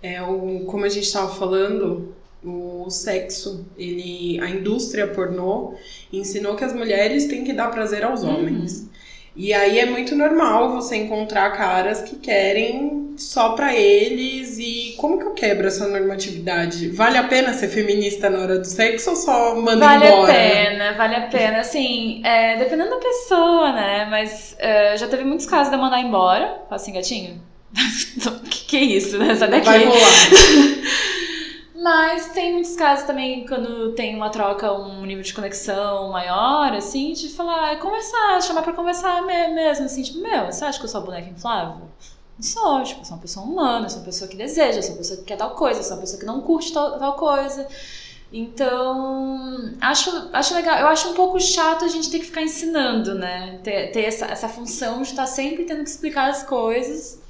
É o como a gente estava falando, o sexo, ele, a indústria pornô ensinou que as mulheres têm que dar prazer aos uhum. homens. E aí é muito normal você encontrar caras que querem só pra eles e como que eu quebro essa normatividade? Vale a pena ser feminista na hora do sexo ou só manda vale embora? Vale a pena, vale a pena. Assim, é, dependendo da pessoa, né? Mas é, já teve muitos casos de eu mandar embora. Fala assim, gatinho. que que é isso, né? Sai daqui. Vai rolar. Mas tem muitos casos também quando tem uma troca, um nível de conexão maior, assim, de falar, conversar, chamar pra conversar mesmo, assim, tipo, meu, você acha que eu sou a boneca inflável? Não sou, tipo, eu sou uma pessoa humana, sou uma pessoa que deseja, sou uma pessoa que quer tal coisa, sou uma pessoa que não curte tal, tal coisa. Então, acho, acho legal. Eu acho um pouco chato a gente ter que ficar ensinando, né? Ter, ter essa, essa função de estar sempre tendo que explicar as coisas.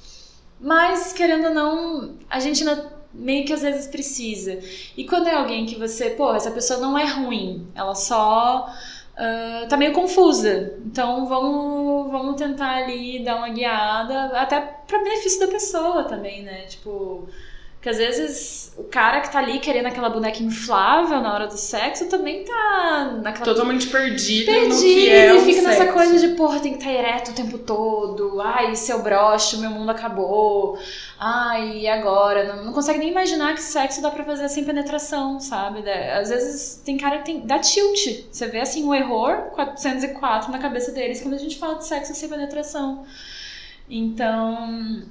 Mas, querendo ou não, a gente ainda meio que às vezes precisa. E quando é alguém que você, pô, essa pessoa não é ruim, ela só uh, tá meio confusa. Então vamos, vamos tentar ali dar uma guiada, até para benefício da pessoa também, né? Tipo, que às vezes o cara que tá ali querendo aquela boneca inflável na hora do sexo também tá naquela. Totalmente perdido. Perdido no que é e fica nessa sexo. coisa de, porra, tem que estar tá ereto o tempo todo. Ai, seu broche, meu mundo acabou. Ai, e agora? Não, não consegue nem imaginar que sexo dá pra fazer sem penetração, sabe? Às vezes tem cara que tem. dá tilt. Você vê assim um error 404 na cabeça deles quando a gente fala de sexo sem penetração. Então.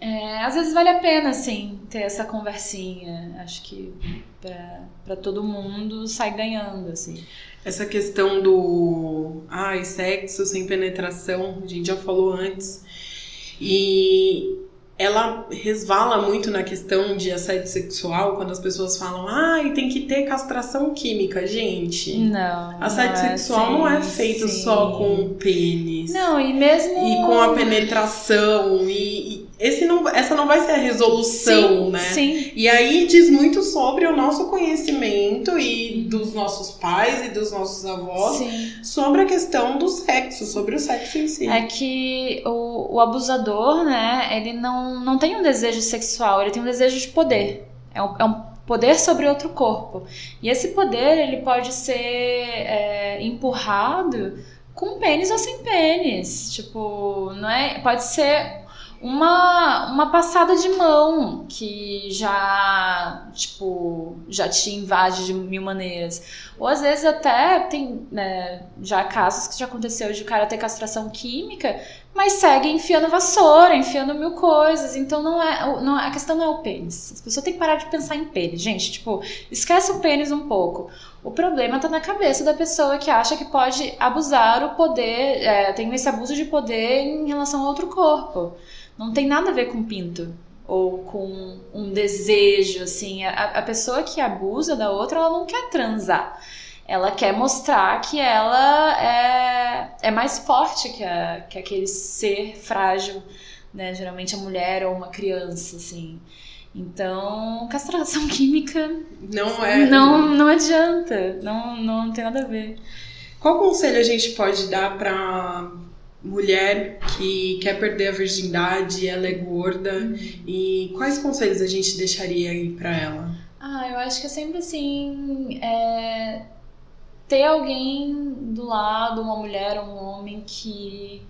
É, às vezes vale a pena, assim, ter essa conversinha. Acho que para todo mundo sai ganhando, assim. Essa questão do ai, sexo sem penetração, a gente já falou antes. E ela resvala muito na questão de assédio sexual, quando as pessoas falam, ai, ah, tem que ter castração química, gente. Não. Assédio não é sexual assim, não é feito sim. só com o pênis. Não, e mesmo. E com a penetração. E esse não, essa não vai ser a resolução, sim, né? Sim. E aí diz muito sobre o nosso conhecimento e dos nossos pais e dos nossos avós Sim. sobre a questão do sexo, sobre o sexo em si. É que o, o abusador, né, ele não, não tem um desejo sexual, ele tem um desejo de poder. É um, é um poder sobre outro corpo. E esse poder, ele pode ser é, empurrado com pênis ou sem pênis. Tipo, não é. Pode ser uma, uma passada de mão que já, tipo, já te invade de mil maneiras. Ou às vezes até tem né, já casos que já aconteceu de o cara ter castração química, mas segue enfiando vassoura, enfiando mil coisas. Então não é, não, a questão não é o pênis. As pessoas têm que parar de pensar em pênis. Gente, tipo, esquece o pênis um pouco. O problema tá na cabeça da pessoa que acha que pode abusar o poder, é, tem esse abuso de poder em relação a outro corpo. Não tem nada a ver com pinto ou com um desejo, assim. A, a pessoa que abusa da outra, ela não quer transar. Ela quer mostrar que ela é, é mais forte que, a, que aquele ser frágil, né? Geralmente a mulher ou uma criança, assim. Então, castração química não é. Não, não adianta. Não, não tem nada a ver. Qual conselho a gente pode dar para mulher que quer perder a virgindade, ela é gorda e quais conselhos a gente deixaria aí para ela? Ah, eu acho que é sempre assim, é, ter alguém do lado, uma mulher, um homem que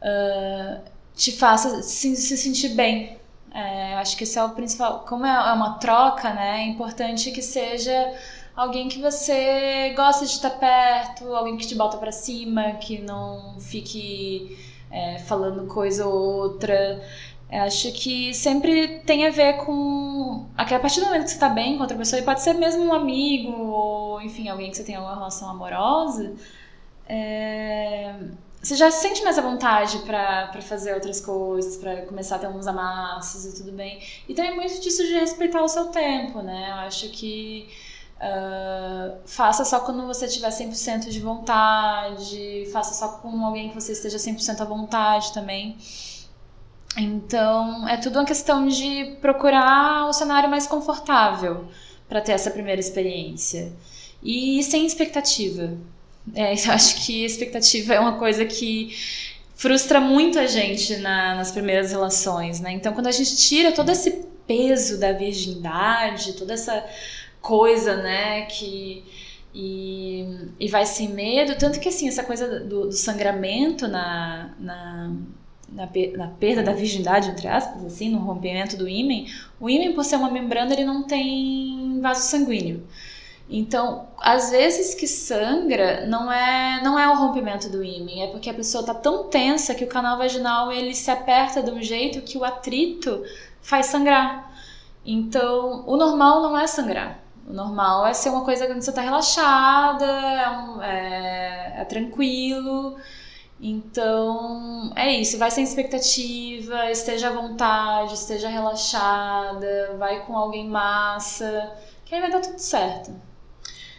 uh, te faça se, se sentir bem. É, acho que esse é o principal. Como é uma troca, né? É importante que seja alguém que você gosta de estar perto, alguém que te bota para cima, que não fique é, falando coisa ou outra. Eu acho que sempre tem a ver com. A partir do momento que você tá bem com outra pessoa, e pode ser mesmo um amigo, ou enfim, alguém que você tem uma relação amorosa, é... você já se sente mais à vontade para fazer outras coisas, para começar a ter uns amassos e tudo bem. E também muito disso de respeitar o seu tempo, né? Eu acho que Uh, faça só quando você tiver 100% de vontade, faça só com alguém que você esteja 100% à vontade também. Então, é tudo uma questão de procurar o cenário mais confortável para ter essa primeira experiência. E sem expectativa. É, eu acho que expectativa é uma coisa que frustra muita gente na, nas primeiras relações, né? Então, quando a gente tira todo esse peso da virgindade, toda essa coisa, né, que, E, e vai sem medo, tanto que assim, essa coisa do, do sangramento na, na, na, na, perda da virgindade, entre aspas, assim, no rompimento do ímen, o ímen, por ser uma membrana, ele não tem vaso sanguíneo. Então, às vezes que sangra, não é não é o rompimento do ímen, é porque a pessoa está tão tensa que o canal vaginal ele se aperta de um jeito que o atrito faz sangrar. Então, o normal não é sangrar. O normal é ser uma coisa que você está relaxada, é, um, é, é, tranquilo. Então, é isso. Vai sem expectativa, esteja à vontade, esteja relaxada, vai com alguém massa, que aí vai dar tudo certo.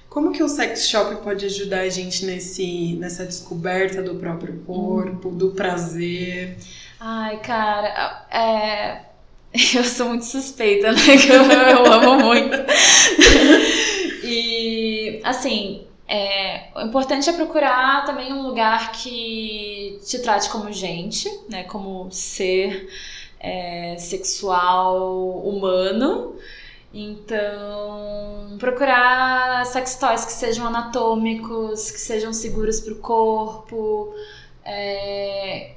Como que o sex shop pode ajudar a gente nesse, nessa descoberta do próprio corpo, hum. do prazer? Ai, cara, é... eu sou muito suspeita, né? Eu, eu amo muito. e, assim, é, o importante é procurar também um lugar que te trate como gente, né? Como ser é, sexual humano então, procurar sex toys que sejam anatômicos, que sejam seguros para o corpo. É...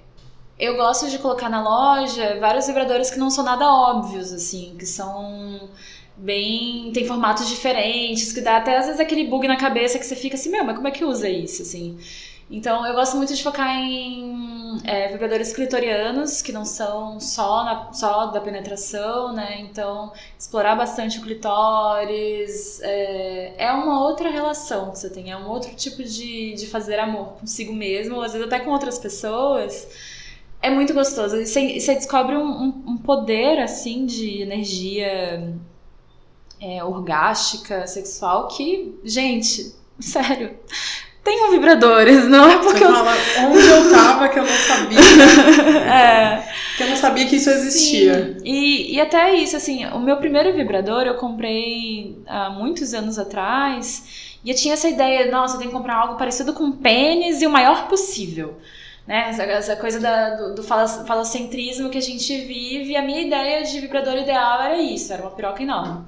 Eu gosto de colocar na loja vários vibradores que não são nada óbvios, assim, que são bem. tem formatos diferentes, que dá até às vezes aquele bug na cabeça que você fica assim, meu, mas como é que usa isso, assim? Então, eu gosto muito de focar em é, vibradores clitorianos, que não são só, na, só da penetração, né? Então, explorar bastante o clitóris é, é uma outra relação que você tem, é um outro tipo de, de fazer amor consigo mesmo, ou às vezes até com outras pessoas. É muito gostoso. E você, descobre um, um, um, poder, assim, de energia é, orgástica, sexual, que, gente, sério tenho vibradores, não é porque Você eu... fala onde eu tava que eu não sabia. é. Que eu não sabia que isso existia. E, e até isso, assim, o meu primeiro vibrador eu comprei há muitos anos atrás. E eu tinha essa ideia, nossa, eu tenho que comprar algo parecido com pênis e o maior possível. Né? Essa, essa coisa da, do, do falocentrismo que a gente vive. A minha ideia de vibrador ideal era isso, era uma piroca enorme.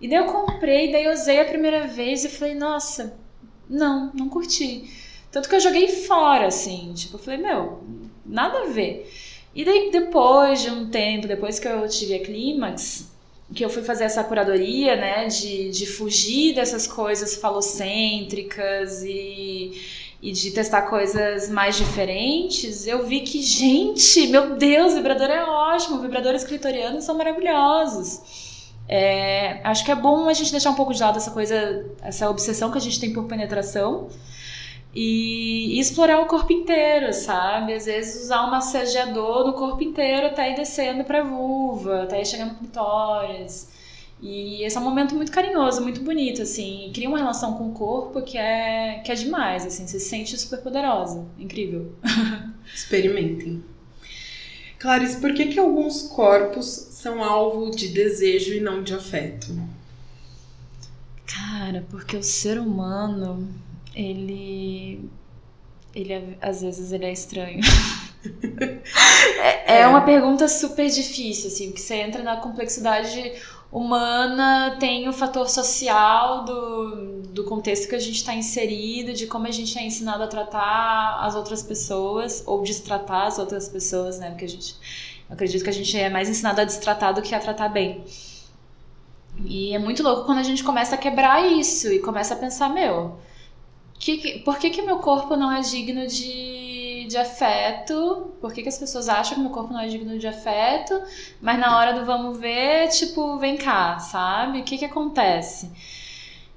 E daí eu comprei, daí eu usei a primeira vez e falei, nossa, não, não curti. Tanto que eu joguei fora, assim. Tipo, eu falei, meu, nada a ver. E daí, depois de um tempo, depois que eu tive a clímax, que eu fui fazer essa curadoria, né, de, de fugir dessas coisas falocêntricas e, e de testar coisas mais diferentes, eu vi que, gente, meu Deus, vibrador é ótimo, vibradores clitorianos são maravilhosos. É, acho que é bom a gente deixar um pouco de lado essa coisa, essa obsessão que a gente tem por penetração e, e explorar o corpo inteiro, sabe? Às vezes usar um massageador no corpo inteiro até ir descendo pra vulva, até ir chegando no clitóris. E esse é um momento muito carinhoso, muito bonito, assim. E cria uma relação com o corpo que é, que é demais, assim. Você se sente super poderosa. Incrível. Experimentem. Clarice, por que, que alguns corpos são alvo de desejo e não de afeto? Cara, porque o ser humano, ele. Ele é, às vezes ele é estranho. é, é, é, uma pergunta super difícil, assim, porque você entra na complexidade humana, tem o fator social do, do contexto que a gente está inserido, de como a gente é ensinado a tratar as outras pessoas, ou destratar as outras pessoas, né? Porque a gente acredito que a gente é mais ensinado a destratar do que a tratar bem. E é muito louco quando a gente começa a quebrar isso e começa a pensar, meu, que, por que, que meu corpo não é digno de, de afeto? Por que, que as pessoas acham que meu corpo não é digno de afeto? Mas na hora do vamos ver, tipo, vem cá, sabe? O que, que acontece?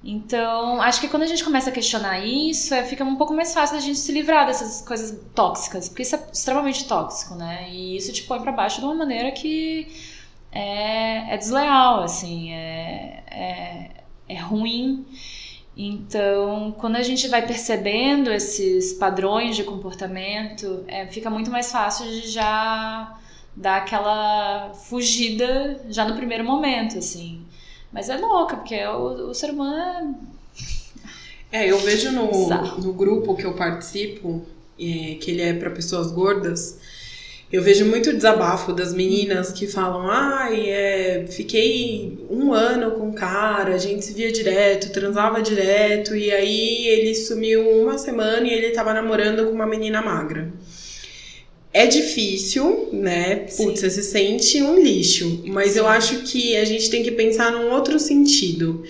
Então, acho que quando a gente começa a questionar isso, é, fica um pouco mais fácil da gente se livrar dessas coisas tóxicas, porque isso é extremamente tóxico, né? E isso te põe para baixo de uma maneira que é, é desleal, assim, é, é, é ruim. Então, quando a gente vai percebendo esses padrões de comportamento, é, fica muito mais fácil de já dar aquela fugida já no primeiro momento, assim. Mas é louca, porque o, o ser humano é. É, eu vejo no, no grupo que eu participo, é, que ele é para pessoas gordas, Eu vejo muito desabafo das meninas que falam: ai, é, fiquei um ano com o cara, a gente se via direto, transava direto, e aí ele sumiu uma semana e ele tava namorando com uma menina magra. É difícil, né? Putz, você se sente um lixo. Mas Sim. eu acho que a gente tem que pensar num outro sentido.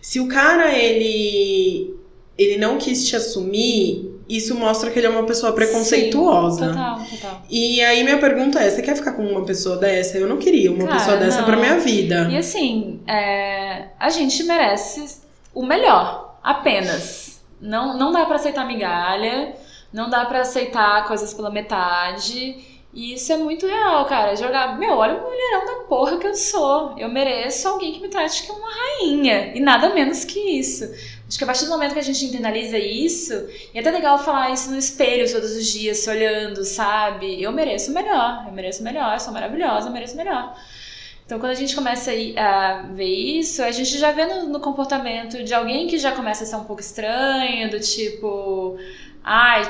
Se o cara, ele, ele não quis te assumir, isso mostra que ele é uma pessoa preconceituosa. Sim, total, total. E aí minha pergunta é: você quer ficar com uma pessoa dessa? Eu não queria uma Cara, pessoa dessa não. pra minha vida. E assim, é, a gente merece o melhor, apenas. Não, não dá para aceitar migalha, não dá para aceitar coisas pela metade. E isso é muito real, cara. Jogar, meu, olha o mulherão da porra que eu sou. Eu mereço alguém que me trate como uma rainha. E nada menos que isso. Acho que a partir do momento que a gente internaliza isso, e é até legal falar isso no espelho todos os dias, se olhando, sabe? Eu mereço melhor, eu mereço melhor, eu sou maravilhosa, eu mereço melhor. Então, quando a gente começa a ver isso, a gente já vê no, no comportamento de alguém que já começa a ser um pouco estranho, do tipo, ai,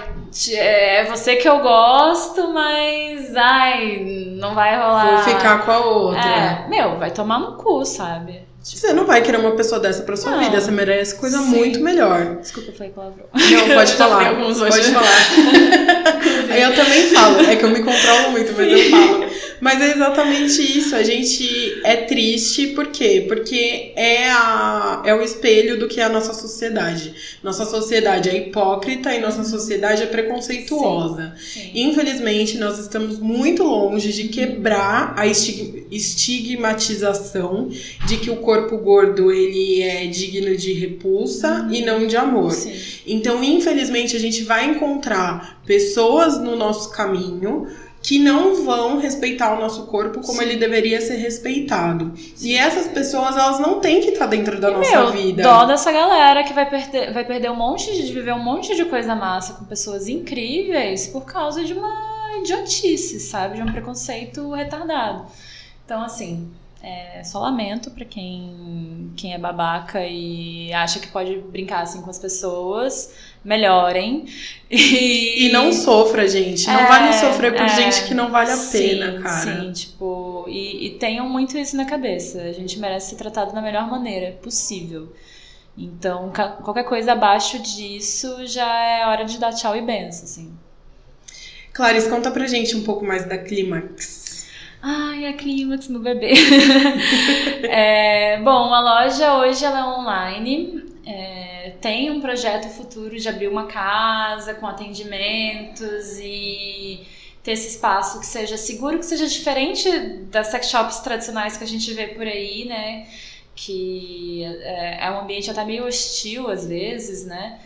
é você que eu gosto, mas ai, não vai rolar. Vou ficar com a outra. É, meu, vai tomar no cu, sabe? Você não vai querer uma pessoa dessa pra sua não. vida, você merece coisa Sim. muito melhor. Desculpa, foi palavrão. Não, pode falar. Alguns hoje. Pode falar. eu também falo, é que eu me controlo muito, mas eu falo. Mas é exatamente isso. A gente é triste, por quê? Porque é, a, é o espelho do que é a nossa sociedade. Nossa sociedade é hipócrita e nossa sociedade é preconceituosa. Sim. Sim. Infelizmente, nós estamos muito longe de quebrar a estigmatização de que o corpo gordo ele é digno de repulsa uhum. e não de amor. Sim. Então, infelizmente, a gente vai encontrar pessoas no nosso caminho que não vão respeitar o nosso corpo como Sim. ele deveria ser respeitado. E essas pessoas, elas não têm que estar dentro da e nossa meu, vida. Dó dessa galera que vai perder, vai perder um monte de, de viver um monte de coisa massa com pessoas incríveis por causa de uma idiotice, sabe? De um preconceito retardado. Então, assim, é, só lamento para quem, quem é babaca e acha que pode brincar assim com as pessoas. Melhorem. E, e não sofra, gente. Não é, vale sofrer por é, gente que não vale a sim, pena, cara. Sim, tipo, e, e tenham muito isso na cabeça. A gente merece ser tratado da melhor maneira possível. Então, qualquer coisa abaixo disso já é hora de dar tchau e benção, assim. Clarice, conta pra gente um pouco mais da Clímax. Ai, a clímax no bebê. é, bom, a loja hoje ela é online. É, tem um projeto futuro de abrir uma casa com atendimentos e ter esse espaço que seja seguro, que seja diferente das sex shops tradicionais que a gente vê por aí, né? Que é, é um ambiente até meio hostil às vezes, né?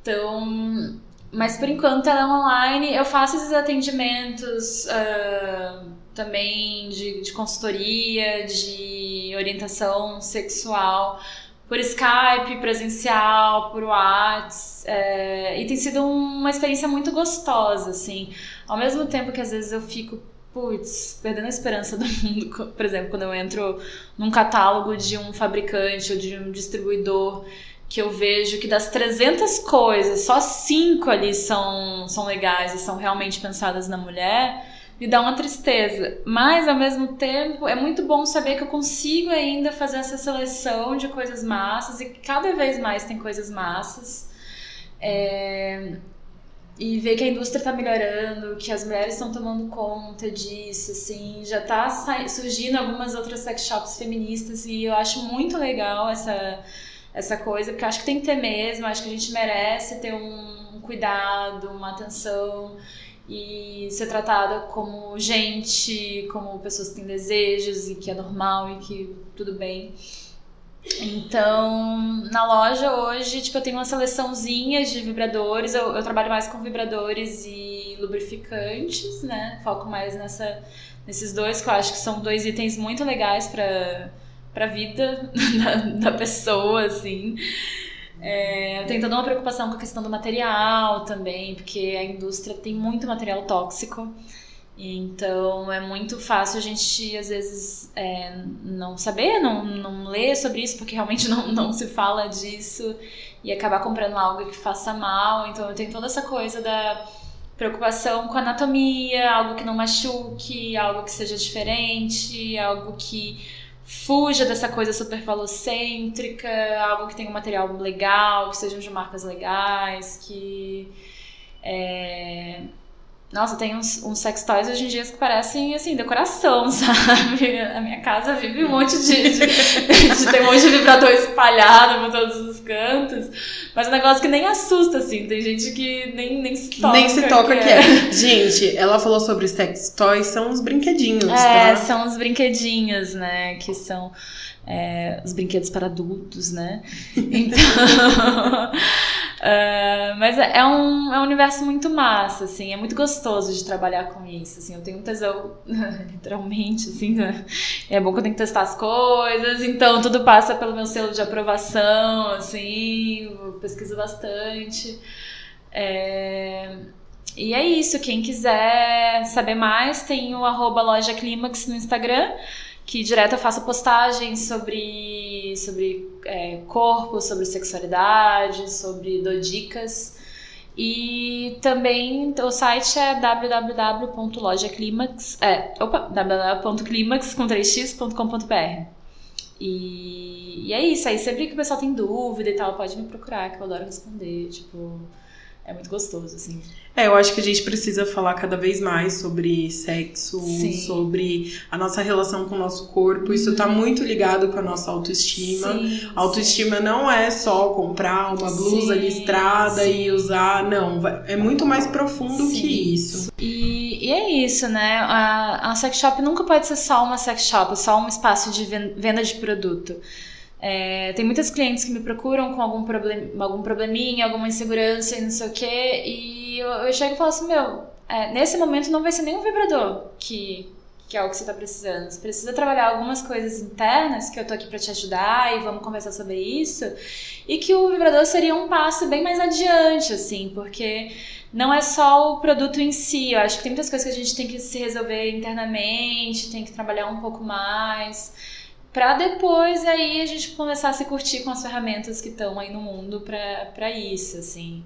Então, mas por enquanto ela é online. Eu faço esses atendimentos. Uh, também de, de consultoria, de orientação sexual por Skype, presencial, por WhatsApp, é, e tem sido uma experiência muito gostosa, assim. Ao mesmo tempo que às vezes eu fico, putz, perdendo a esperança do mundo, por exemplo, quando eu entro num catálogo de um fabricante ou de um distribuidor que eu vejo que das 300 coisas, só cinco ali são, são legais e são realmente pensadas na mulher, me dá uma tristeza. Mas, ao mesmo tempo, é muito bom saber que eu consigo ainda fazer essa seleção de coisas massas e cada vez mais tem coisas massas. É... E ver que a indústria está melhorando, que as mulheres estão tomando conta disso, assim, já está surgindo algumas outras sex shops feministas e eu acho muito legal essa, essa coisa, porque acho que tem que ter mesmo, acho que a gente merece ter um cuidado, uma atenção e ser tratada como gente, como pessoas que têm desejos e que é normal e que tudo bem. Então, na loja hoje, tipo, eu tenho uma seleçãozinha de vibradores. Eu, eu trabalho mais com vibradores e lubrificantes, né? Foco mais nessa, nesses dois, que eu acho que são dois itens muito legais para a vida da, da pessoa, assim. É, tenho toda uma preocupação com a questão do material também, porque a indústria tem muito material tóxico. Então é muito fácil a gente, às vezes, é, não saber, não, não ler sobre isso, porque realmente não, não se fala disso, e acabar comprando algo que faça mal. Então tenho toda essa coisa da, preocupação com anatomia, algo que não machuque, algo que seja diferente, algo que fuja dessa coisa super falocêntrica, algo que tenha um material legal, que sejam de marcas legais, que é, nossa, tem uns, uns sex toys hoje em dia que parecem, assim, decoração, sabe? A minha casa vive um monte de, de, de tem um monte de vibrador espalhado por todos os cantos. Mas é um negócio que nem assusta, assim. Tem gente que nem, nem se toca. Nem se toca que é. é. Gente, ela falou sobre sex toys, são os brinquedinhos, É, tá? são os brinquedinhos, né? Que são é, os brinquedos para adultos, né? Então. Uh, mas é um, é um universo muito massa, assim, é muito gostoso de trabalhar com isso, assim, eu tenho um tesão, literalmente, assim, né? é bom que eu tenho que testar as coisas, então tudo passa pelo meu selo de aprovação, assim, pesquiso bastante. É... E é isso, quem quiser saber mais, tem o arroba loja Clímax no Instagram que direto eu faço postagens sobre, sobre é, corpo, sobre sexualidade, sobre dou dicas. E também o site é www.lojaclimax, é, opa, www.climax com 3x.com.br. E, e é isso, aí sempre que o pessoal tem dúvida e tal, pode me procurar, que eu adoro responder, tipo, é muito gostoso, assim. É, eu acho que a gente precisa falar cada vez mais sobre sexo, Sim. sobre a nossa relação com o nosso corpo. Isso tá muito ligado com a nossa autoestima. Sim, autoestima sim. não é só comprar uma blusa listrada e usar, não. É muito mais profundo que isso. E, e, é isso, né? A, a sex shop nunca pode ser só uma sex shop, só um espaço de venda de produto. É, tem muitas clientes que me procuram com algum, problem, algum probleminha, alguma insegurança e não sei o quê, e eu, eu chego e falo assim, meu, é, nesse momento não vai ser nenhum vibrador que, que é o que você está precisando. Você precisa trabalhar algumas coisas internas que eu tô aqui para te ajudar e vamos conversar sobre isso. E que o vibrador seria um passo bem mais adiante, assim, porque não é só o produto em si. Eu acho que tem muitas coisas que a gente tem que se resolver internamente, tem que trabalhar um pouco mais para depois aí a gente começar a se curtir com as ferramentas que estão aí no mundo para isso, assim.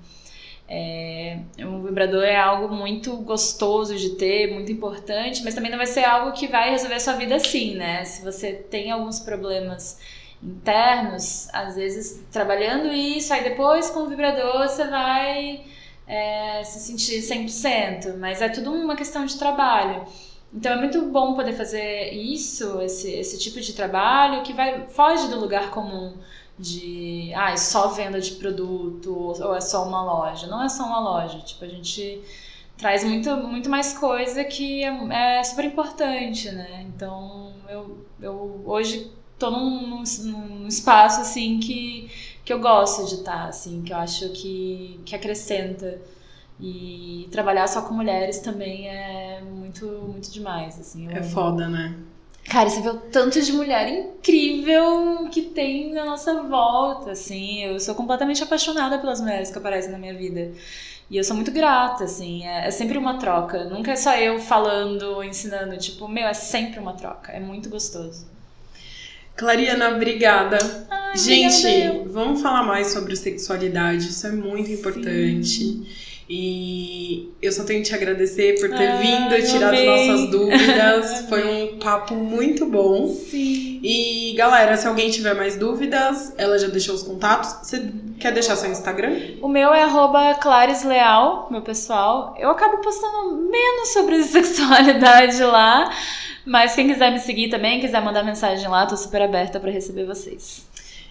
É, um vibrador é algo muito gostoso de ter, muito importante, mas também não vai ser algo que vai resolver a sua vida assim, né? Se você tem alguns problemas internos, às vezes trabalhando isso, aí depois com o vibrador você vai é, se sentir 100%, mas é tudo uma questão de trabalho. Então é muito bom poder fazer isso, esse, esse tipo de trabalho que vai foge do lugar comum de ah, é só venda de produto ou é só uma loja. Não é só uma loja, tipo, a gente traz muito, muito mais coisa que é, é super importante, né? Então eu, eu hoje tô num, num, espaço assim que, que eu gosto de estar, assim, que eu acho que, que acrescenta e trabalhar só com mulheres também é muito, muito demais, assim. É foda, né? Cara, você vê o tanto de mulher incrível que tem na nossa volta, assim. Eu sou completamente apaixonada pelas mulheres que aparecem na minha vida. E eu sou muito grata, assim. É, é sempre uma troca. Nunca é só eu falando, ensinando. Tipo, meu, é sempre uma troca. É muito gostoso. Clariana, obrigada. Ai, Gente, obrigada vamos falar mais sobre sexualidade. Isso é muito importante. Sim. E eu só tenho que te agradecer por ter ah, vindo e tirar as nossas dúvidas. Foi um papo muito bom. Sim. E galera, se alguém tiver mais dúvidas, ela já deixou os contatos. Você quer deixar seu Instagram? O meu é claresleal, meu pessoal. Eu acabo postando menos sobre sexualidade lá. Mas quem quiser me seguir também, quiser mandar mensagem lá, tô super aberta para receber vocês.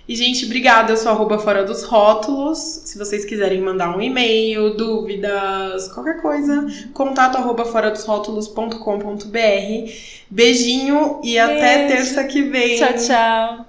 E, gente, obrigada. Eu sou arroba fora dos rótulos. Se vocês quiserem mandar um e-mail, dúvidas, qualquer coisa, contato arroba fora dos rótulos.com.br. Beijinho e Beijo. até terça que vem. Tchau, tchau.